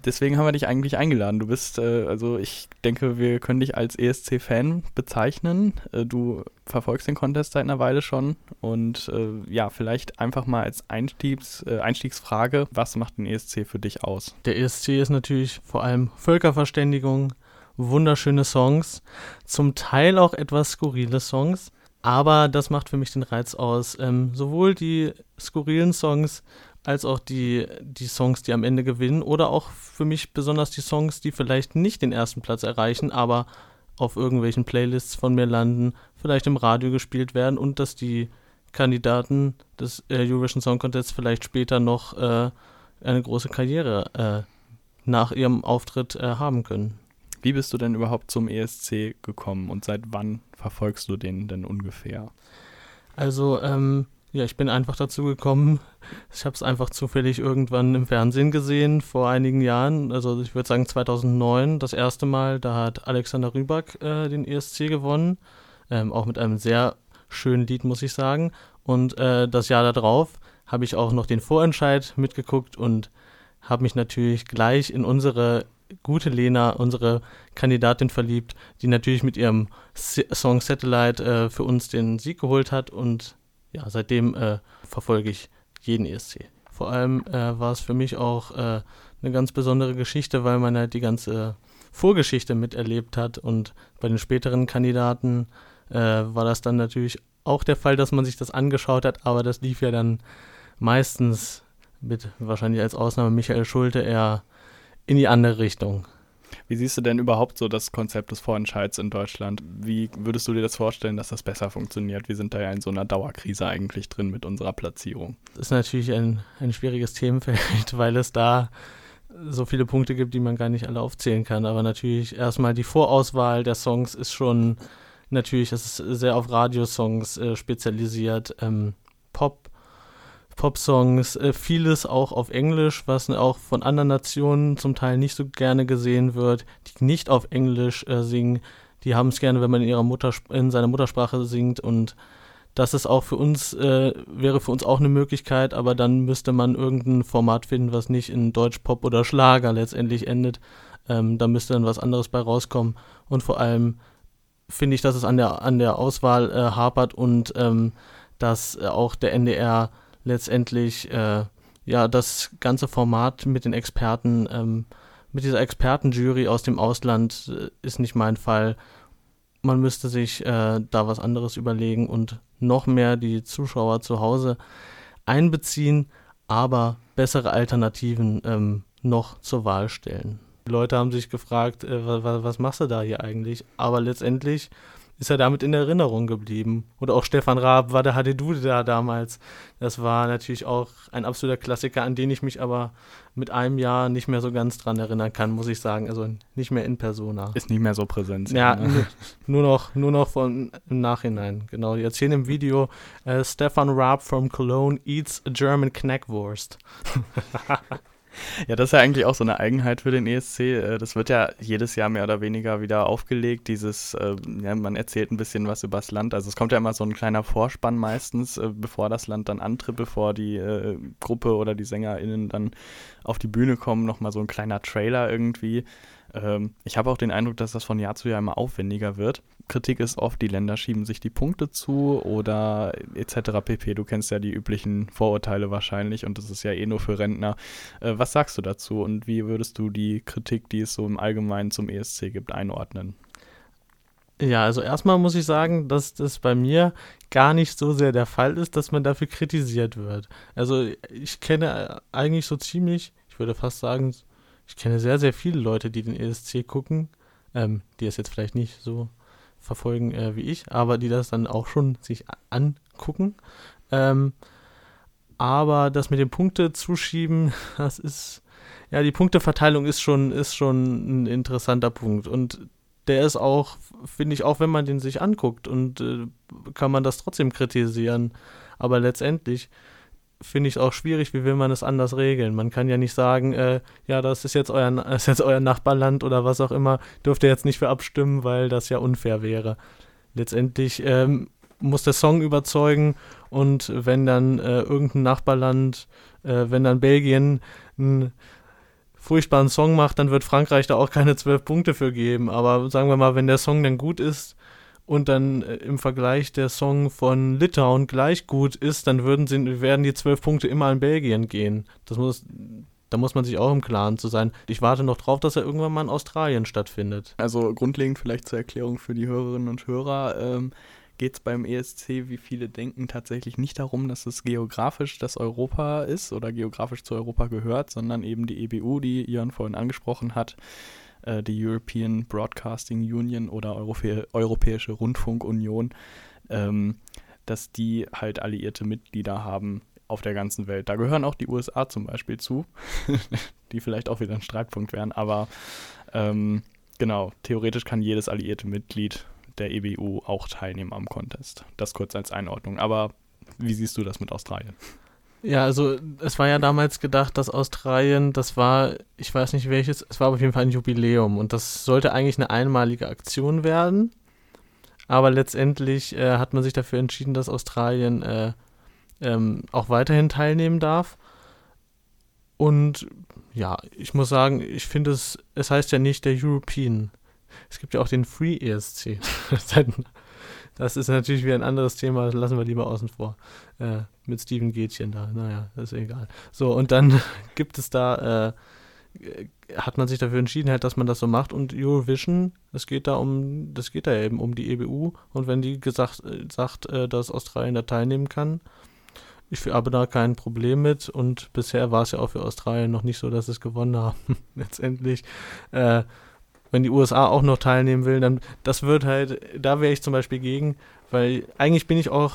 Deswegen haben wir dich eigentlich eingeladen. Du bist, äh, also ich denke, wir können dich als ESC-Fan bezeichnen. Äh, du verfolgst den Contest seit einer Weile schon. Und ja, vielleicht einfach mal als Einstiegs, Einstiegsfrage, was macht den ESC für dich aus? Der ESC ist natürlich vor allem Völkerverständigung, wunderschöne Songs, zum Teil auch etwas skurrile Songs. Aber das macht für mich den Reiz aus. Ähm, sowohl die skurrilen Songs als auch die, die Songs, die am Ende gewinnen oder auch für mich besonders die Songs, die vielleicht nicht den ersten Platz erreichen, aber auf irgendwelchen Playlists von mir landen, vielleicht im Radio gespielt werden und dass die Kandidaten des äh, Eurovision Song Contest vielleicht später noch äh, eine große Karriere äh, nach ihrem Auftritt äh, haben können. Wie bist du denn überhaupt zum ESC gekommen und seit wann verfolgst du den denn ungefähr? Also, ähm, ja, ich bin einfach dazu gekommen. Ich habe es einfach zufällig irgendwann im Fernsehen gesehen, vor einigen Jahren. Also ich würde sagen 2009, das erste Mal. Da hat Alexander Rybak äh, den ESC gewonnen. Ähm, auch mit einem sehr schönen Lied, muss ich sagen. Und äh, das Jahr darauf habe ich auch noch den Vorentscheid mitgeguckt und habe mich natürlich gleich in unsere gute Lena, unsere Kandidatin verliebt, die natürlich mit ihrem Song Satellite äh, für uns den Sieg geholt hat. Und ja, seitdem äh, verfolge ich jeden ESC. Vor allem äh, war es für mich auch äh, eine ganz besondere Geschichte, weil man halt die ganze Vorgeschichte miterlebt hat. Und bei den späteren Kandidaten äh, war das dann natürlich auch der Fall, dass man sich das angeschaut hat, aber das lief ja dann meistens mit wahrscheinlich als Ausnahme Michael Schulte eher in die andere Richtung. Wie siehst du denn überhaupt so das Konzept des Vorentscheids in Deutschland? Wie würdest du dir das vorstellen, dass das besser funktioniert? Wir sind da ja in so einer Dauerkrise eigentlich drin mit unserer Platzierung. Das ist natürlich ein, ein schwieriges Themenfeld, weil es da so viele Punkte gibt, die man gar nicht alle aufzählen kann. Aber natürlich erstmal die Vorauswahl der Songs ist schon natürlich, es ist sehr auf Radiosongs äh, spezialisiert. Ähm, Pop, Pop-Songs, äh, vieles auch auf Englisch, was auch von anderen Nationen zum Teil nicht so gerne gesehen wird, die nicht auf Englisch äh, singen. Die haben es gerne, wenn man in ihrer in seiner Muttersprache singt und das ist auch für uns, äh, wäre für uns auch eine Möglichkeit, aber dann müsste man irgendein Format finden, was nicht in Deutsch, Pop oder Schlager letztendlich endet. Ähm, da müsste dann was anderes bei rauskommen. Und vor allem finde ich, dass es an der, an der Auswahl äh, hapert und ähm, dass äh, auch der NDR letztendlich äh, ja das ganze Format mit den Experten, ähm, mit dieser Expertenjury aus dem Ausland äh, ist nicht mein Fall. Man müsste sich äh, da was anderes überlegen und noch mehr die Zuschauer zu Hause einbeziehen, aber bessere Alternativen ähm, noch zur Wahl stellen. Die Leute haben sich gefragt, äh, was, was machst du da hier eigentlich? Aber letztendlich ist er damit in Erinnerung geblieben. Oder auch Stefan Raab war der Hadedude da damals. Das war natürlich auch ein absoluter Klassiker, an den ich mich aber mit einem Jahr nicht mehr so ganz dran erinnern kann, muss ich sagen. Also nicht mehr in Persona. Ist nicht mehr so präsent. Ja, ne? nur noch, nur noch von im Nachhinein. Genau. Die erzählen im Video, äh, Stefan Raab from Cologne eats a German Knackwurst. Ja, das ist ja eigentlich auch so eine Eigenheit für den ESC. Äh, das wird ja jedes Jahr mehr oder weniger wieder aufgelegt. Dieses, äh, ja, man erzählt ein bisschen was über das Land. Also es kommt ja immer so ein kleiner Vorspann meistens, äh, bevor das Land dann antritt, bevor die Gruppe oder die SängerInnen dann auf die Bühne kommen, nochmal so ein kleiner Trailer irgendwie. Ähm, ich habe auch den Eindruck, dass das von Jahr zu Jahr immer aufwendiger wird. Kritik ist oft, die Länder schieben sich die Punkte zu oder etc. pp. Du kennst ja die üblichen Vorurteile wahrscheinlich und das ist ja eh nur für Rentner. Äh, was sagst du dazu und wie würdest du die Kritik, die es so im Allgemeinen zum ESC gibt, einordnen? Ja, also erstmal muss ich sagen, dass das bei mir gar nicht so sehr der Fall ist, dass man dafür kritisiert wird. Also ich kenne eigentlich so ziemlich, ich würde fast sagen, ich kenne sehr, sehr viele Leute, die den ESC gucken, ähm, die es jetzt vielleicht nicht so verfolgen äh, wie ich, aber die das dann auch schon sich angucken. Ähm, aber das mit den Punkte zuschieben, das ist, ja, die Punkteverteilung ist schon, ist schon ein interessanter Punkt. Und der ist auch, finde ich, auch wenn man den sich anguckt und äh, kann man das trotzdem kritisieren. Aber letztendlich finde ich auch schwierig, wie will man es anders regeln. Man kann ja nicht sagen, äh, ja, das ist jetzt, euer, das ist jetzt euer Nachbarland oder was auch immer, dürft ihr jetzt nicht für abstimmen, weil das ja unfair wäre. Letztendlich ähm, muss der Song überzeugen und wenn dann äh, irgendein Nachbarland, äh, wenn dann Belgien einen furchtbaren Song macht, dann wird Frankreich da auch keine zwölf Punkte für geben. Aber sagen wir mal, wenn der Song dann gut ist, und dann äh, im Vergleich der Song von Litauen gleich gut ist, dann würden sie, werden die zwölf Punkte immer an Belgien gehen. Das muss, da muss man sich auch im Klaren zu sein. Ich warte noch drauf, dass er irgendwann mal in Australien stattfindet. Also grundlegend vielleicht zur Erklärung für die Hörerinnen und Hörer. Ähm, geht es beim ESC, wie viele denken, tatsächlich nicht darum, dass es geografisch das Europa ist oder geografisch zu Europa gehört, sondern eben die EBU, die Jörn vorhin angesprochen hat, äh, die European Broadcasting Union oder Europä Europäische Rundfunkunion, ähm, dass die halt alliierte Mitglieder haben auf der ganzen Welt. Da gehören auch die USA zum Beispiel zu, die vielleicht auch wieder ein Streitpunkt wären, aber ähm, genau, theoretisch kann jedes alliierte Mitglied der EBU auch teilnehmen am Contest. Das kurz als Einordnung. Aber wie siehst du das mit Australien? Ja, also es war ja damals gedacht, dass Australien, das war, ich weiß nicht welches, es war auf jeden Fall ein Jubiläum und das sollte eigentlich eine einmalige Aktion werden. Aber letztendlich äh, hat man sich dafür entschieden, dass Australien äh, ähm, auch weiterhin teilnehmen darf. Und ja, ich muss sagen, ich finde es, es heißt ja nicht der European. Es gibt ja auch den Free ESC. das ist natürlich wieder ein anderes Thema, das lassen wir lieber außen vor. Äh, mit Steven Gätchen da, naja, ist egal. So, und dann gibt es da, äh, hat man sich dafür entschieden, halt, dass man das so macht und Eurovision, es geht da um, das geht da eben um die EBU und wenn die gesagt, äh, sagt, äh, dass Australien da teilnehmen kann, ich habe da kein Problem mit und bisher war es ja auch für Australien noch nicht so, dass es gewonnen haben, letztendlich. Äh, wenn die USA auch noch teilnehmen will, dann das wird halt, da wäre ich zum Beispiel gegen, weil eigentlich bin ich auch,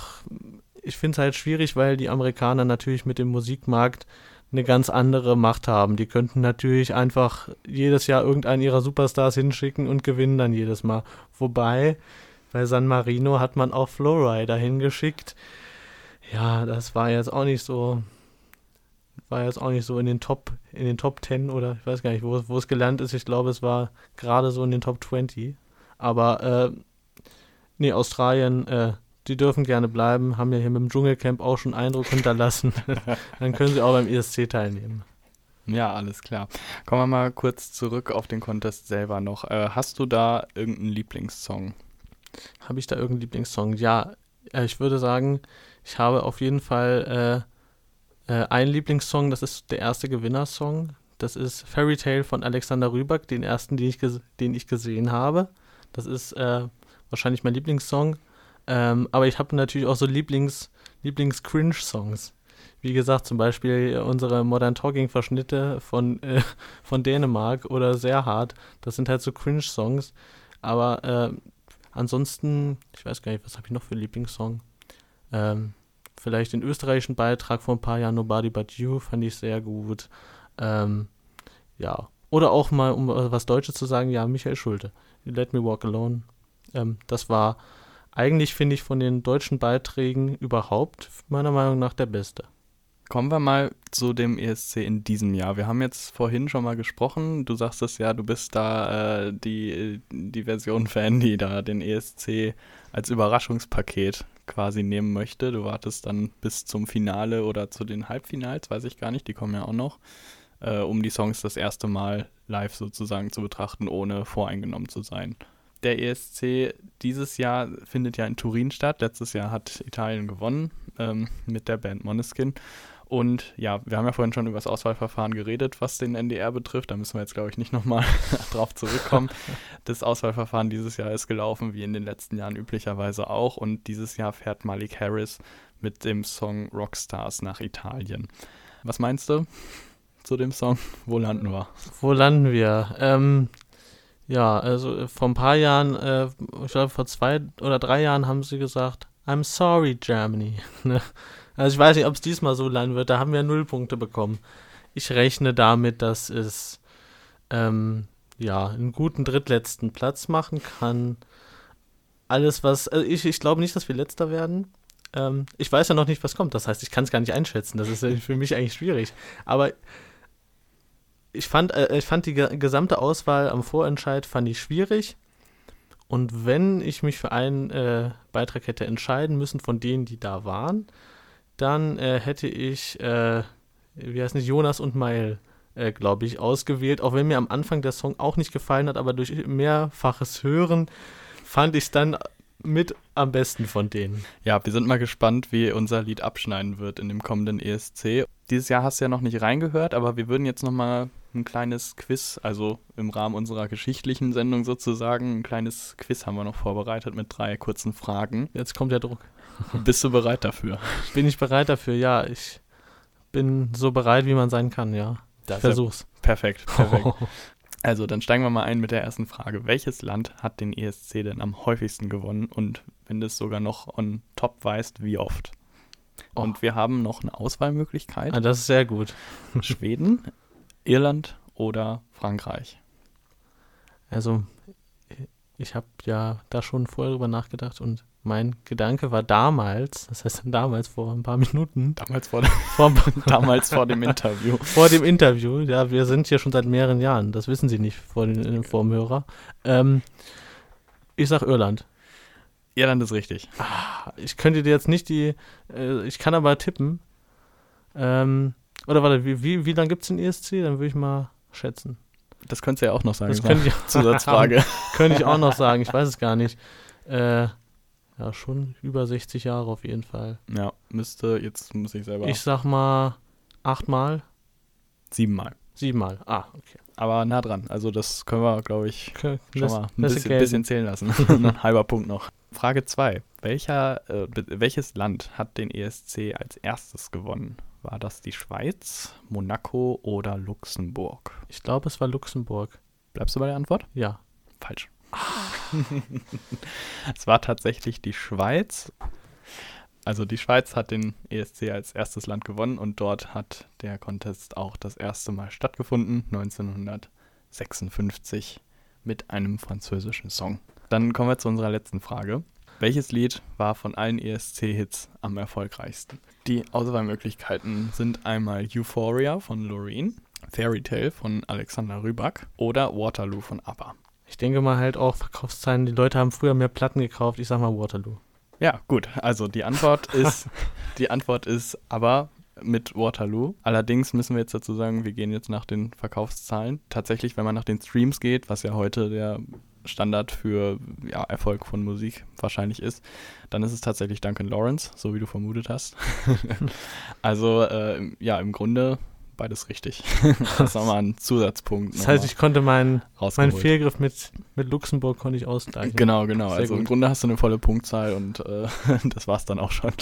ich finde es halt schwierig, weil die Amerikaner natürlich mit dem Musikmarkt eine ganz andere Macht haben. Die könnten natürlich einfach jedes Jahr irgendeinen ihrer Superstars hinschicken und gewinnen dann jedes Mal. Wobei, bei San Marino hat man auch Flowrider hingeschickt, ja, das war jetzt auch nicht so, war jetzt auch nicht so in den Top, in den Top 10 oder ich weiß gar nicht, wo, wo es gelernt ist. Ich glaube, es war gerade so in den Top 20. Aber äh, nee, Australien, äh, die dürfen gerne bleiben, haben ja hier mit dem Dschungelcamp auch schon Eindruck hinterlassen. Dann können sie auch beim ESC teilnehmen. Ja, alles klar. Kommen wir mal kurz zurück auf den Contest selber noch. Äh, hast du da irgendeinen Lieblingssong? Habe ich da irgendeinen Lieblingssong? Ja, äh, ich würde sagen, ich habe auf jeden Fall äh, einen Lieblingssong, das ist der erste Gewinnersong. Das ist Fairy Tale von Alexander Rybak, den ersten, den ich, den ich gesehen habe. Das ist äh, wahrscheinlich mein Lieblingssong. Ähm, aber ich habe natürlich auch so Lieblings, Lieblings-Cringe-Songs. Wie gesagt, zum Beispiel unsere Modern Talking-Verschnitte von, äh, von Dänemark oder Sehr hart. Das sind halt so Cringe-Songs. Aber äh, ansonsten, ich weiß gar nicht, was habe ich noch für Lieblingssong? Ähm, vielleicht den österreichischen Beitrag vor ein paar Jahren, Nobody But You, fand ich sehr gut. Ähm, ja. Oder auch mal, um was Deutsches zu sagen, ja, Michael Schulte. Let Me Walk Alone. Ähm, das war eigentlich, finde ich, von den deutschen Beiträgen überhaupt meiner Meinung nach der beste. Kommen wir mal zu dem ESC in diesem Jahr. Wir haben jetzt vorhin schon mal gesprochen. Du sagst es ja, du bist da äh, die, die Version-Fan, die da den ESC als Überraschungspaket quasi nehmen möchte. Du wartest dann bis zum Finale oder zu den Halbfinals, weiß ich gar nicht, die kommen ja auch noch, äh, um die Songs das erste Mal live sozusagen zu betrachten, ohne voreingenommen zu sein. Der ESC dieses Jahr findet ja in Turin statt. Letztes Jahr hat Italien gewonnen ähm, mit der Band Moneskin. Und ja, wir haben ja vorhin schon über das Auswahlverfahren geredet, was den NDR betrifft. Da müssen wir jetzt, glaube ich, nicht nochmal drauf zurückkommen. Das Auswahlverfahren dieses Jahr ist gelaufen, wie in den letzten Jahren üblicherweise auch. Und dieses Jahr fährt Malik Harris mit dem Song Rockstars nach Italien. Was meinst du zu dem Song? Wo landen wir? Wo landen wir? Ähm, ja, also vor ein paar Jahren, äh, ich glaube vor zwei oder drei Jahren haben sie gesagt, I'm sorry, Germany. Also ich weiß nicht, ob es diesmal so landen wird. Da haben wir null Punkte bekommen. Ich rechne damit, dass es ähm, ja einen guten drittletzten Platz machen kann. Alles, was. Also ich, ich glaube nicht, dass wir letzter werden. Ähm, ich weiß ja noch nicht, was kommt. Das heißt, ich kann es gar nicht einschätzen. Das ist für mich eigentlich schwierig. Aber ich fand, äh, ich fand die gesamte Auswahl am Vorentscheid fand ich schwierig. Und wenn ich mich für einen äh, Beitrag hätte entscheiden müssen von denen, die da waren, dann äh, hätte ich, äh, wie heißt nicht, Jonas und Mail, äh, glaube ich, ausgewählt. Auch wenn mir am Anfang der Song auch nicht gefallen hat, aber durch mehrfaches Hören fand ich es dann mit am besten von denen. Ja, wir sind mal gespannt, wie unser Lied abschneiden wird in dem kommenden ESC. Dieses Jahr hast du ja noch nicht reingehört, aber wir würden jetzt noch mal ein kleines Quiz, also im Rahmen unserer geschichtlichen Sendung sozusagen. Ein kleines Quiz haben wir noch vorbereitet mit drei kurzen Fragen. Jetzt kommt der Druck. Bist du bereit dafür? Bin ich bereit dafür? Ja, ich bin so bereit, wie man sein kann, ja. Das ich versuch's. Perfekt, perfekt. Also, dann steigen wir mal ein mit der ersten Frage. Welches Land hat den ESC denn am häufigsten gewonnen? Und wenn du es sogar noch on top weißt, wie oft? Oh. Und wir haben noch eine Auswahlmöglichkeit. Ah, das ist sehr gut. Schweden, Irland oder Frankreich. Also, ich habe ja da schon vorher drüber nachgedacht und mein Gedanke war damals, das heißt damals vor ein paar Minuten, Damals vor, dem- vor, damals vor dem Interview. vor dem Interview, ja, wir sind hier schon seit mehreren Jahren, das wissen Sie nicht vor, den, vor dem Hörer. Ähm, ich sag Irland. Irland ist richtig. Ich könnte dir jetzt nicht die, äh, ich kann aber tippen. Ähm, oder warte, wie, wie, wie lange gibt es den ESC? Dann würde ich mal schätzen. Das könntest du ja auch noch sagen. Das könnte ich, Zusatzfrage. könnte ich auch noch sagen, ich weiß es gar nicht. Äh, ja, schon über 60 Jahre auf jeden Fall. ja, müsste, jetzt muss ich selber. Ich sag mal achtmal, siebenmal. siebenmal. Ah, okay. Aber nah dran. Also, das können wir, glaube ich, okay. schon mal ein bisschen, bisschen zählen lassen. ein halber Punkt noch. Frage 2. Welcher, äh, welches Land hat den ESC als erstes gewonnen? War das die Schweiz, Monaco oder Luxemburg? Ich glaube, es war Luxemburg. Bleibst du bei der Antwort? Ja. Falsch. es war tatsächlich die Schweiz. Also die Schweiz hat den ESC als erstes Land gewonnen und dort hat der Contest auch das erste Mal stattgefunden, 1956, mit einem französischen Song. Dann kommen wir zu unserer letzten Frage. Welches Lied war von allen ESC-Hits am erfolgreichsten? Die Auswahlmöglichkeiten sind einmal Euphoria von Loreen, Fairy Tale von Alexander Rybak oder Waterloo von ABBA. Ich denke mal halt auch Verkaufszahlen. Die Leute haben früher mehr Platten gekauft. Ich sag mal Waterloo. Ja, gut. Also die Antwort ist, die Antwort ist aber mit Waterloo. Allerdings müssen wir jetzt dazu sagen, wir gehen jetzt nach den Verkaufszahlen. Tatsächlich, wenn man nach den Streams geht, was ja heute der Standard für ja, Erfolg von Musik wahrscheinlich ist, dann ist es tatsächlich Duncan Lawrence, so wie du vermutet hast. also äh, ja, im Grunde beides richtig. das ist nochmal ein Zusatzpunkt. Das heißt, ich konnte meinen mein rausgeholt. Fehlgriff mit, mit Luxemburg konnte ich ausgleichen. Genau, genau. Sehr also im gut. Grunde hast du eine volle Punktzahl und äh, das war's dann auch schon.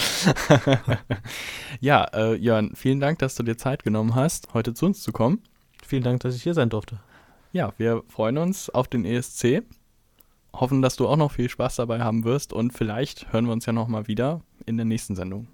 ja, äh, Jörn, vielen Dank, dass du dir Zeit genommen hast, heute zu uns zu kommen. Vielen Dank, dass ich hier sein durfte. Ja, wir freuen uns auf den ESC. Hoffen, dass du auch noch viel Spaß dabei haben wirst und vielleicht hören wir uns ja nochmal wieder in der nächsten Sendung.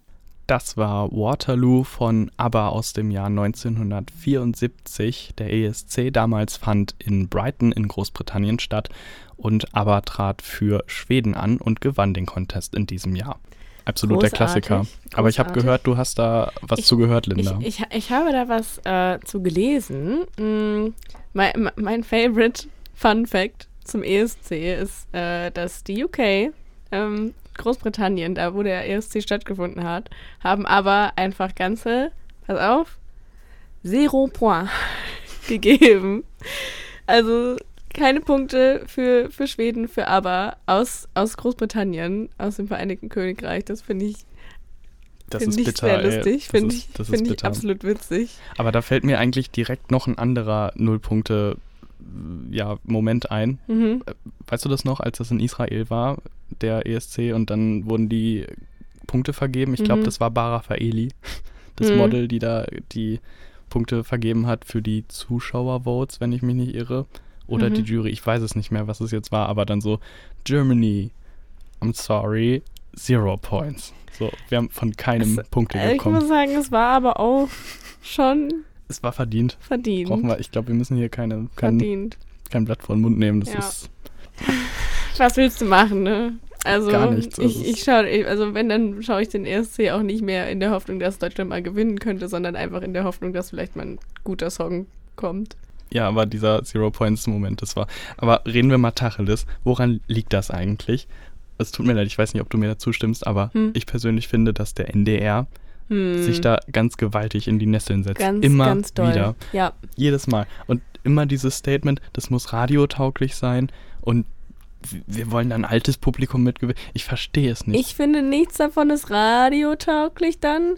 Das war Waterloo von ABBA aus dem Jahr 1974. Der ESC damals fand in Brighton in Großbritannien statt und ABBA trat für Schweden an und gewann den Contest in diesem Jahr. Absolut der Großartig, Klassiker. Aber ich habe großartig. gehört, du hast da was Ich- zu gehört, Ich, Linda. ich, ich habe da was äh, zu gelesen. Mm, mein, mein Favorite Fun Fact zum ESC ist, äh, dass die UK, ähm, Großbritannien, da wo der ESC stattgefunden hat, haben aber einfach ganze, pass auf, zero point gegeben. Also keine Punkte für, für Schweden, für aber aus, aus Großbritannien, aus dem Vereinigten Königreich. Das finde ich, das find ist ich bitter. sehr lustig. Finde ich, das find ich absolut witzig. Aber da fällt mir eigentlich direkt noch ein anderer Nullpunkte ja, Moment ein. Mhm. Weißt du das noch, als das in Israel war, der ESC, und dann wurden die Punkte vergeben? Ich glaube, Mhm. das war Bara Faeli, das Mhm. Model, die da die Punkte vergeben hat für die Zuschauervotes, wenn ich mich nicht irre. Oder Mhm. die Jury, ich weiß es nicht mehr, was es jetzt war, aber dann so, Germany, I'm sorry, zero points. So, wir haben von keinem Es- Punkte Äh, Ich bekommen. muss sagen, es war aber auch schon Es war verdient. verdient. Brauchen wir, ich glaube, wir müssen hier keine, kein, verdient. kein Blatt vor den Mund nehmen. Das Ja. ist Was willst du machen, ne? Also, Gar nichts, also ich, es- ich schaue, also wenn, dann schaue ich den ESC auch nicht mehr in der Hoffnung, dass Deutschland mal gewinnen könnte, sondern einfach in der Hoffnung, dass vielleicht mal ein guter Song kommt. Ja, aber dieser Zero Points Moment, das war. Aber reden wir mal Tacheles. Woran liegt das eigentlich? Es tut mir leid, ich weiß nicht, ob du mir da zustimmst, aber Hm. ich persönlich finde, dass der NDR Hm. sich da ganz gewaltig in die Nesseln setzt. ganz, immer ganz doll. wieder. Ja, Jedes Mal. Und immer dieses Statement, das muss radiotauglich sein und wir wollen ein altes Publikum mitgewinnen. Ich verstehe es nicht. ich finde nichts davon ist radiotauglich dann,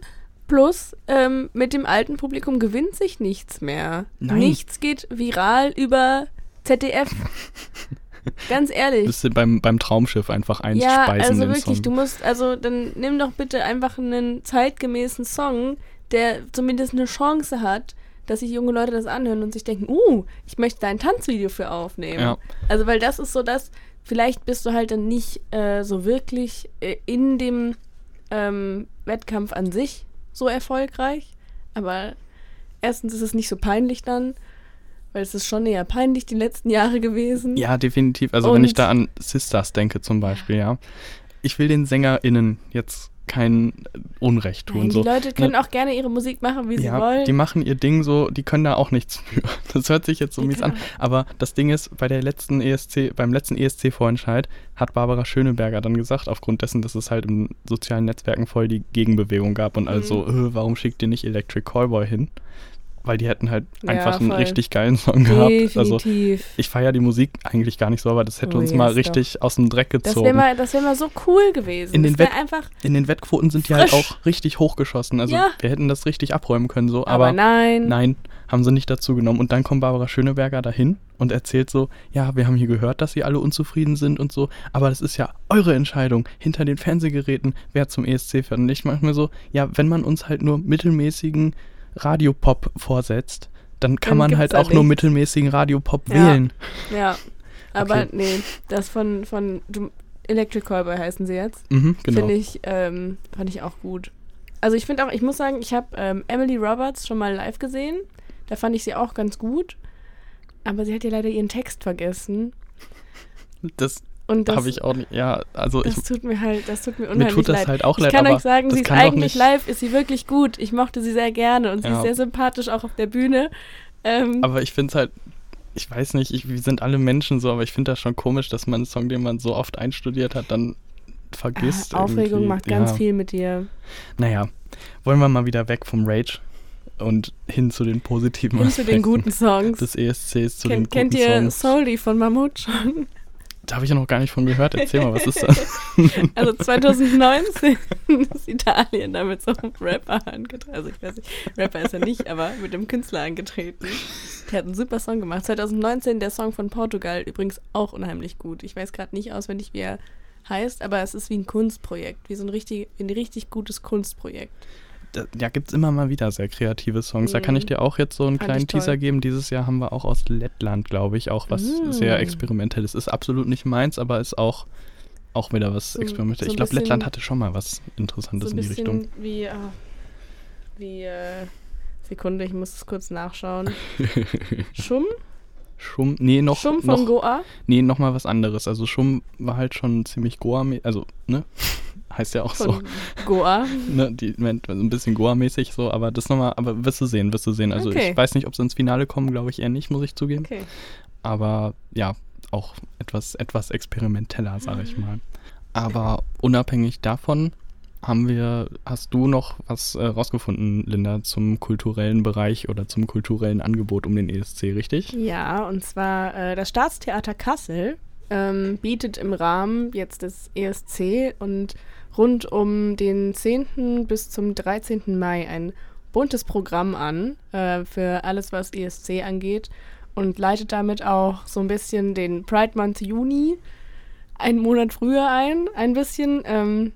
Plus, ähm, mit dem alten Publikum gewinnt sich nichts mehr. Nein. Nichts geht viral über ZDF. Ganz ehrlich. Bist du beim, beim Traumschiff einfach einspeisen Ja, also wirklich, Song. du musst, also dann nimm doch bitte einfach einen zeitgemäßen Song, der zumindest eine Chance hat, dass sich junge Leute das anhören und sich denken, uh, ich möchte da ein Tanzvideo für aufnehmen. Ja. Also weil das ist so das, vielleicht bist du halt dann nicht äh, so wirklich äh, in dem ähm, Wettkampf an sich so erfolgreich, aber erstens ist es nicht so peinlich dann, weil es ist schon eher peinlich die letzten Jahre gewesen. Ja, definitiv. Also wenn ich Und- da an Sisters denke zum Beispiel, ja. Ich will den SängerInnen jetzt kein Unrecht tun. Nein, so. die Leute können auch gerne ihre Musik machen, wie sie ja, wollen. die machen ihr Ding so, die können da auch nichts für. Das hört sich jetzt so Die mies an. Aber das Ding ist, bei der letzten ESC, beim letzten ESC-Vorentscheid hat Barbara Schöneberger dann gesagt, aufgrund dessen, dass es halt in sozialen Netzwerken voll die Gegenbewegung gab und Mhm. also, äh, warum schickt ihr nicht Electric Callboy hin? Weil die hätten halt Ja, einfach einen voll. richtig geilen Song gehabt. Also Definitiv. ich feiere die Musik eigentlich gar nicht so, aber das hätte Oh, uns mal doch. richtig aus dem Dreck das gezogen. wäre mal, das wär mal so cool gewesen. In den das Wett- einfach, in den Wettquoten sind die halt auch richtig hochgeschossen. Also Ja. wir hätten das richtig abräumen können so, aber, aber, nein. nein, haben sie nicht dazu genommen. Und dann kommt Barbara Schöneberger dahin und erzählt so, ja, wir haben hier gehört, dass sie alle unzufrieden sind und so, aber das ist ja eure Entscheidung hinter den Fernsehgeräten, wer zum ESC fährt. Und ich manchmal so, ja, wenn man uns halt nur mittelmäßigen Radiopop vorsetzt, dann kann Dann man halt auch nur mittelmäßigen Radiopop Ja. wählen. Ja, aber Okay. nee, das von, von Electric Callboy heißen sie jetzt. Mhm, genau. Finde ich, ähm, fand ich auch gut. Also ich finde auch, ich muss sagen, ich habe ähm, Emily Roberts schon mal live gesehen. Da fand ich sie auch ganz gut. Aber sie hat ja leider ihren Text vergessen. Das Und das, habe ich auch nicht, ja, also ich, das tut mir halt, das tut mir mir unheimlich tut das leid. halt auch ich leid, kann aber euch sagen, sie ist kann eigentlich live, ist sie wirklich gut. Ich mochte sie sehr gerne und sie Ja. ist sehr sympathisch auch auf der Bühne. Ähm, Aber ich finde es halt, ich weiß nicht, ich, wir sind alle Menschen so, aber ich finde das schon komisch, dass man einen Song, den man so oft einstudiert hat, dann vergisst. ah, Aufregung irgendwie. macht ganz ja. viel mit dir. Naja, wollen wir mal wieder weg vom Rage und hin zu den positiven Hin zu den guten Songs. des ESCs, zu Kennt, den kennt guten ihr Songs. Soldi von Mammut schon? Da habe ich ja noch gar nicht von gehört. Erzähl mal, was ist das? Also 2019 ist Italien da mit so einem Rapper angetreten. Also ich weiß nicht, Rapper ist er nicht, aber mit dem Künstler angetreten. Der hat einen super Song gemacht. 2019 der Song von Portugal, übrigens auch unheimlich gut. Ich weiß gerade nicht auswendig, wie er heißt, aber es ist wie ein Kunstprojekt, wie so ein richtig, ein richtig gutes Kunstprojekt. Da, ja, gibt es immer mal wieder sehr kreative Songs. Da kann ich Mhm. dir auch jetzt so einen Fand kleinen. Teaser geben. Dieses Jahr haben wir auch aus Lettland, glaube ich, auch was Mm. sehr experimentelles. Ist absolut nicht meins, aber ist auch, auch wieder was So- experimentelles. so ich glaube, Lettland hatte schon mal was Interessantes So in die Richtung. wie, ah, wie, äh, Sekunde, ich muss es kurz nachschauen. Schumm? Schum, nee, noch, Schumm von noch, Goa? nee, noch mal was anderes. Also Schum war halt schon ziemlich Goa, also, ne, heißt ja auch so, Von Goa. ne, die, also ein bisschen Goa-mäßig so, aber das nochmal, aber wirst du sehen, wirst du sehen. Also Okay. ich weiß nicht, ob sie ins Finale kommen, glaube ich eher nicht, muss ich zugeben. Okay. aber ja, auch etwas, etwas experimenteller, sage Mhm. ich mal. Aber unabhängig davon haben wir, hast du noch was äh, rausgefunden, Linda, zum kulturellen Bereich oder zum kulturellen Angebot um den ESC, richtig? Ja, und zwar äh, das Staatstheater Kassel ähm, bietet im Rahmen jetzt des ESC und rund um den 10. bis zum 13. Mai ein buntes Programm an äh, für alles, was ESC angeht und leitet damit auch so ein bisschen den Pride Month Juni einen Monat früher ein, ein bisschen, ähm,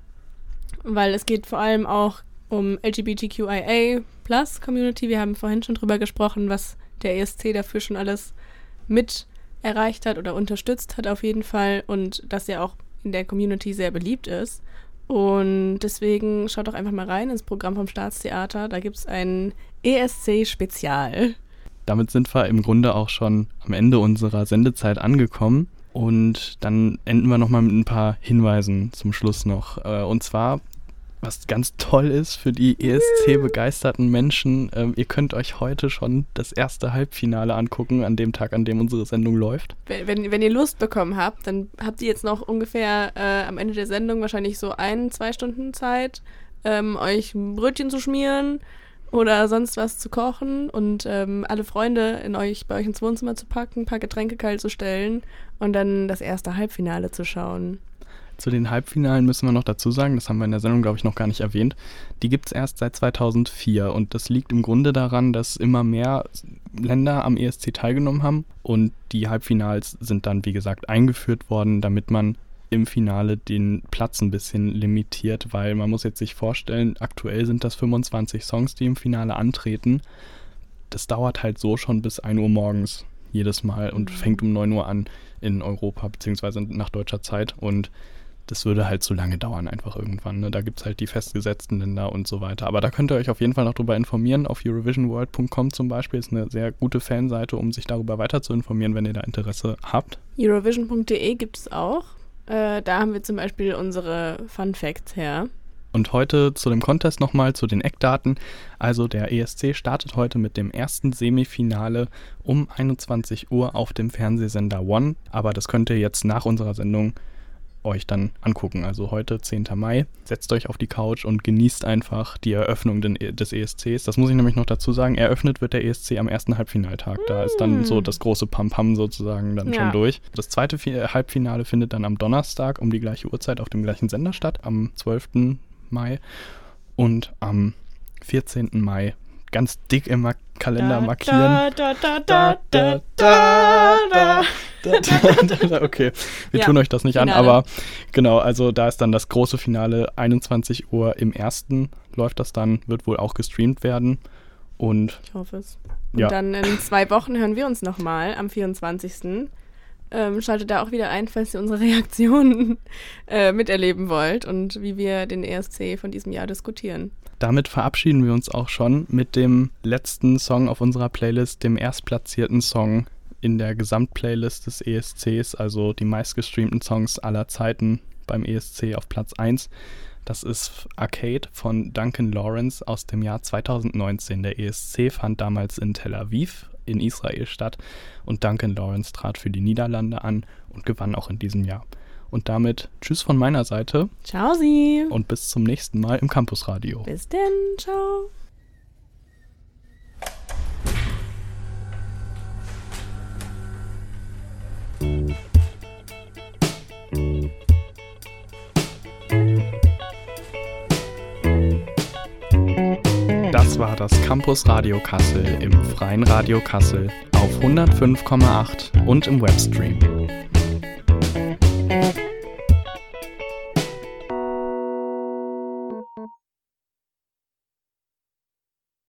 weil es geht vor allem auch um LGBTQIA Plus Community. Wir haben vorhin schon drüber gesprochen, was der ESC dafür schon alles mit erreicht hat oder unterstützt hat auf jeden Fall und dass er auch in der Community sehr beliebt ist. Und deswegen schaut doch einfach mal rein ins Programm vom Staatstheater. Da gibt es ein ESC-Spezial. Damit sind wir im Grunde auch schon am Ende unserer Sendezeit angekommen. Und dann enden wir nochmal mit ein paar Hinweisen zum Schluss noch. Äh, Und zwar, was ganz toll ist für die ESC-begeisterten Menschen, ähm, ihr könnt euch heute schon das erste Halbfinale angucken, an dem Tag, an dem unsere Sendung läuft. Wenn, wenn, wenn ihr Lust bekommen habt, dann habt ihr jetzt noch ungefähr äh, am Ende der Sendung wahrscheinlich so ein, zwei Stunden Zeit, ähm, euch ein Brötchen zu schmieren oder sonst was zu kochen und ähm, alle Freunde in euch bei euch ins Wohnzimmer zu packen, ein paar Getränke kalt zu stellen und dann das erste Halbfinale zu schauen. Zu den Halbfinalen müssen wir noch dazu sagen, das haben wir in der Sendung, glaube ich, noch gar nicht erwähnt. Die gibt es erst seit 2004 und das liegt im Grunde daran, dass immer mehr Länder am ESC teilgenommen haben und die Halbfinals sind dann, wie gesagt, eingeführt worden, damit man im Finale den Platz ein bisschen limitiert, weil man muss jetzt sich vorstellen, aktuell sind das 25 Songs, die im Finale antreten. Das dauert halt so schon bis 1 Uhr morgens jedes Mal und mhm. fängt um 9 Uhr an in Europa beziehungsweise nach deutscher Zeit und das würde halt zu lange dauern einfach irgendwann. Ne? Da gibt es halt die festgesetzten Länder und so weiter. Aber da könnt ihr euch auf jeden Fall noch drüber informieren. Auf eurovisionworld.com zum Beispiel ist eine sehr gute Fanseite, um sich darüber weiter zu informieren, wenn ihr da Interesse habt. Eurovision.de gibt es auch. Äh, da haben wir zum Beispiel unsere Fun Facts her. Und heute zu dem Contest nochmal, zu den Eckdaten. Also der ESC startet heute mit dem ersten Semifinale um 21 Uhr auf dem Fernsehsender One. Aber das könnt ihr jetzt nach unserer Sendung euch dann angucken. Also heute, 10. Mai, setzt euch auf die Couch und genießt einfach die Eröffnung des ESCs. Das muss ich nämlich noch dazu sagen. Eröffnet wird der ESC am ersten Halbfinaltag. Da ist dann so mm. das große Pam-Pam sozusagen dann ja. schon durch. Das zweite Halbfinale findet dann am Donnerstag um die gleiche Uhrzeit auf dem gleichen Sender statt, am 12. Mai. Und am 14. Mai ganz dick im Kalender markieren. Okay, wir ja, tun euch das nicht Finale. an, aber genau, also da ist dann das große Finale, 21 Uhr im ersten läuft das dann, wird wohl auch gestreamt werden. Und ich hoffe es. Und ja. dann in zwei Wochen hören wir uns nochmal am 24. Ähm, schaltet da auch wieder ein, falls ihr unsere Reaktionen äh, miterleben wollt und wie wir den ESC von diesem Jahr diskutieren. Damit verabschieden wir uns auch schon mit dem letzten Song auf unserer Playlist, dem erstplatzierten Song in der Gesamtplaylist des ESCs, also die meistgestreamten Songs aller Zeiten beim ESC auf Platz 1. Das ist Arcade von Duncan Lawrence aus dem Jahr 2019. Der ESC fand damals in Tel Aviv in Israel statt und Duncan Lawrence trat für die Niederlande an und gewann auch in diesem Jahr. Und damit Tschüss von meiner Seite. Ciao Sie. Und bis zum nächsten Mal im Campusradio. Bis denn. Ciao. Das war das Campus Radio Kassel im Freien Radio Kassel auf 105,8 und im Webstream.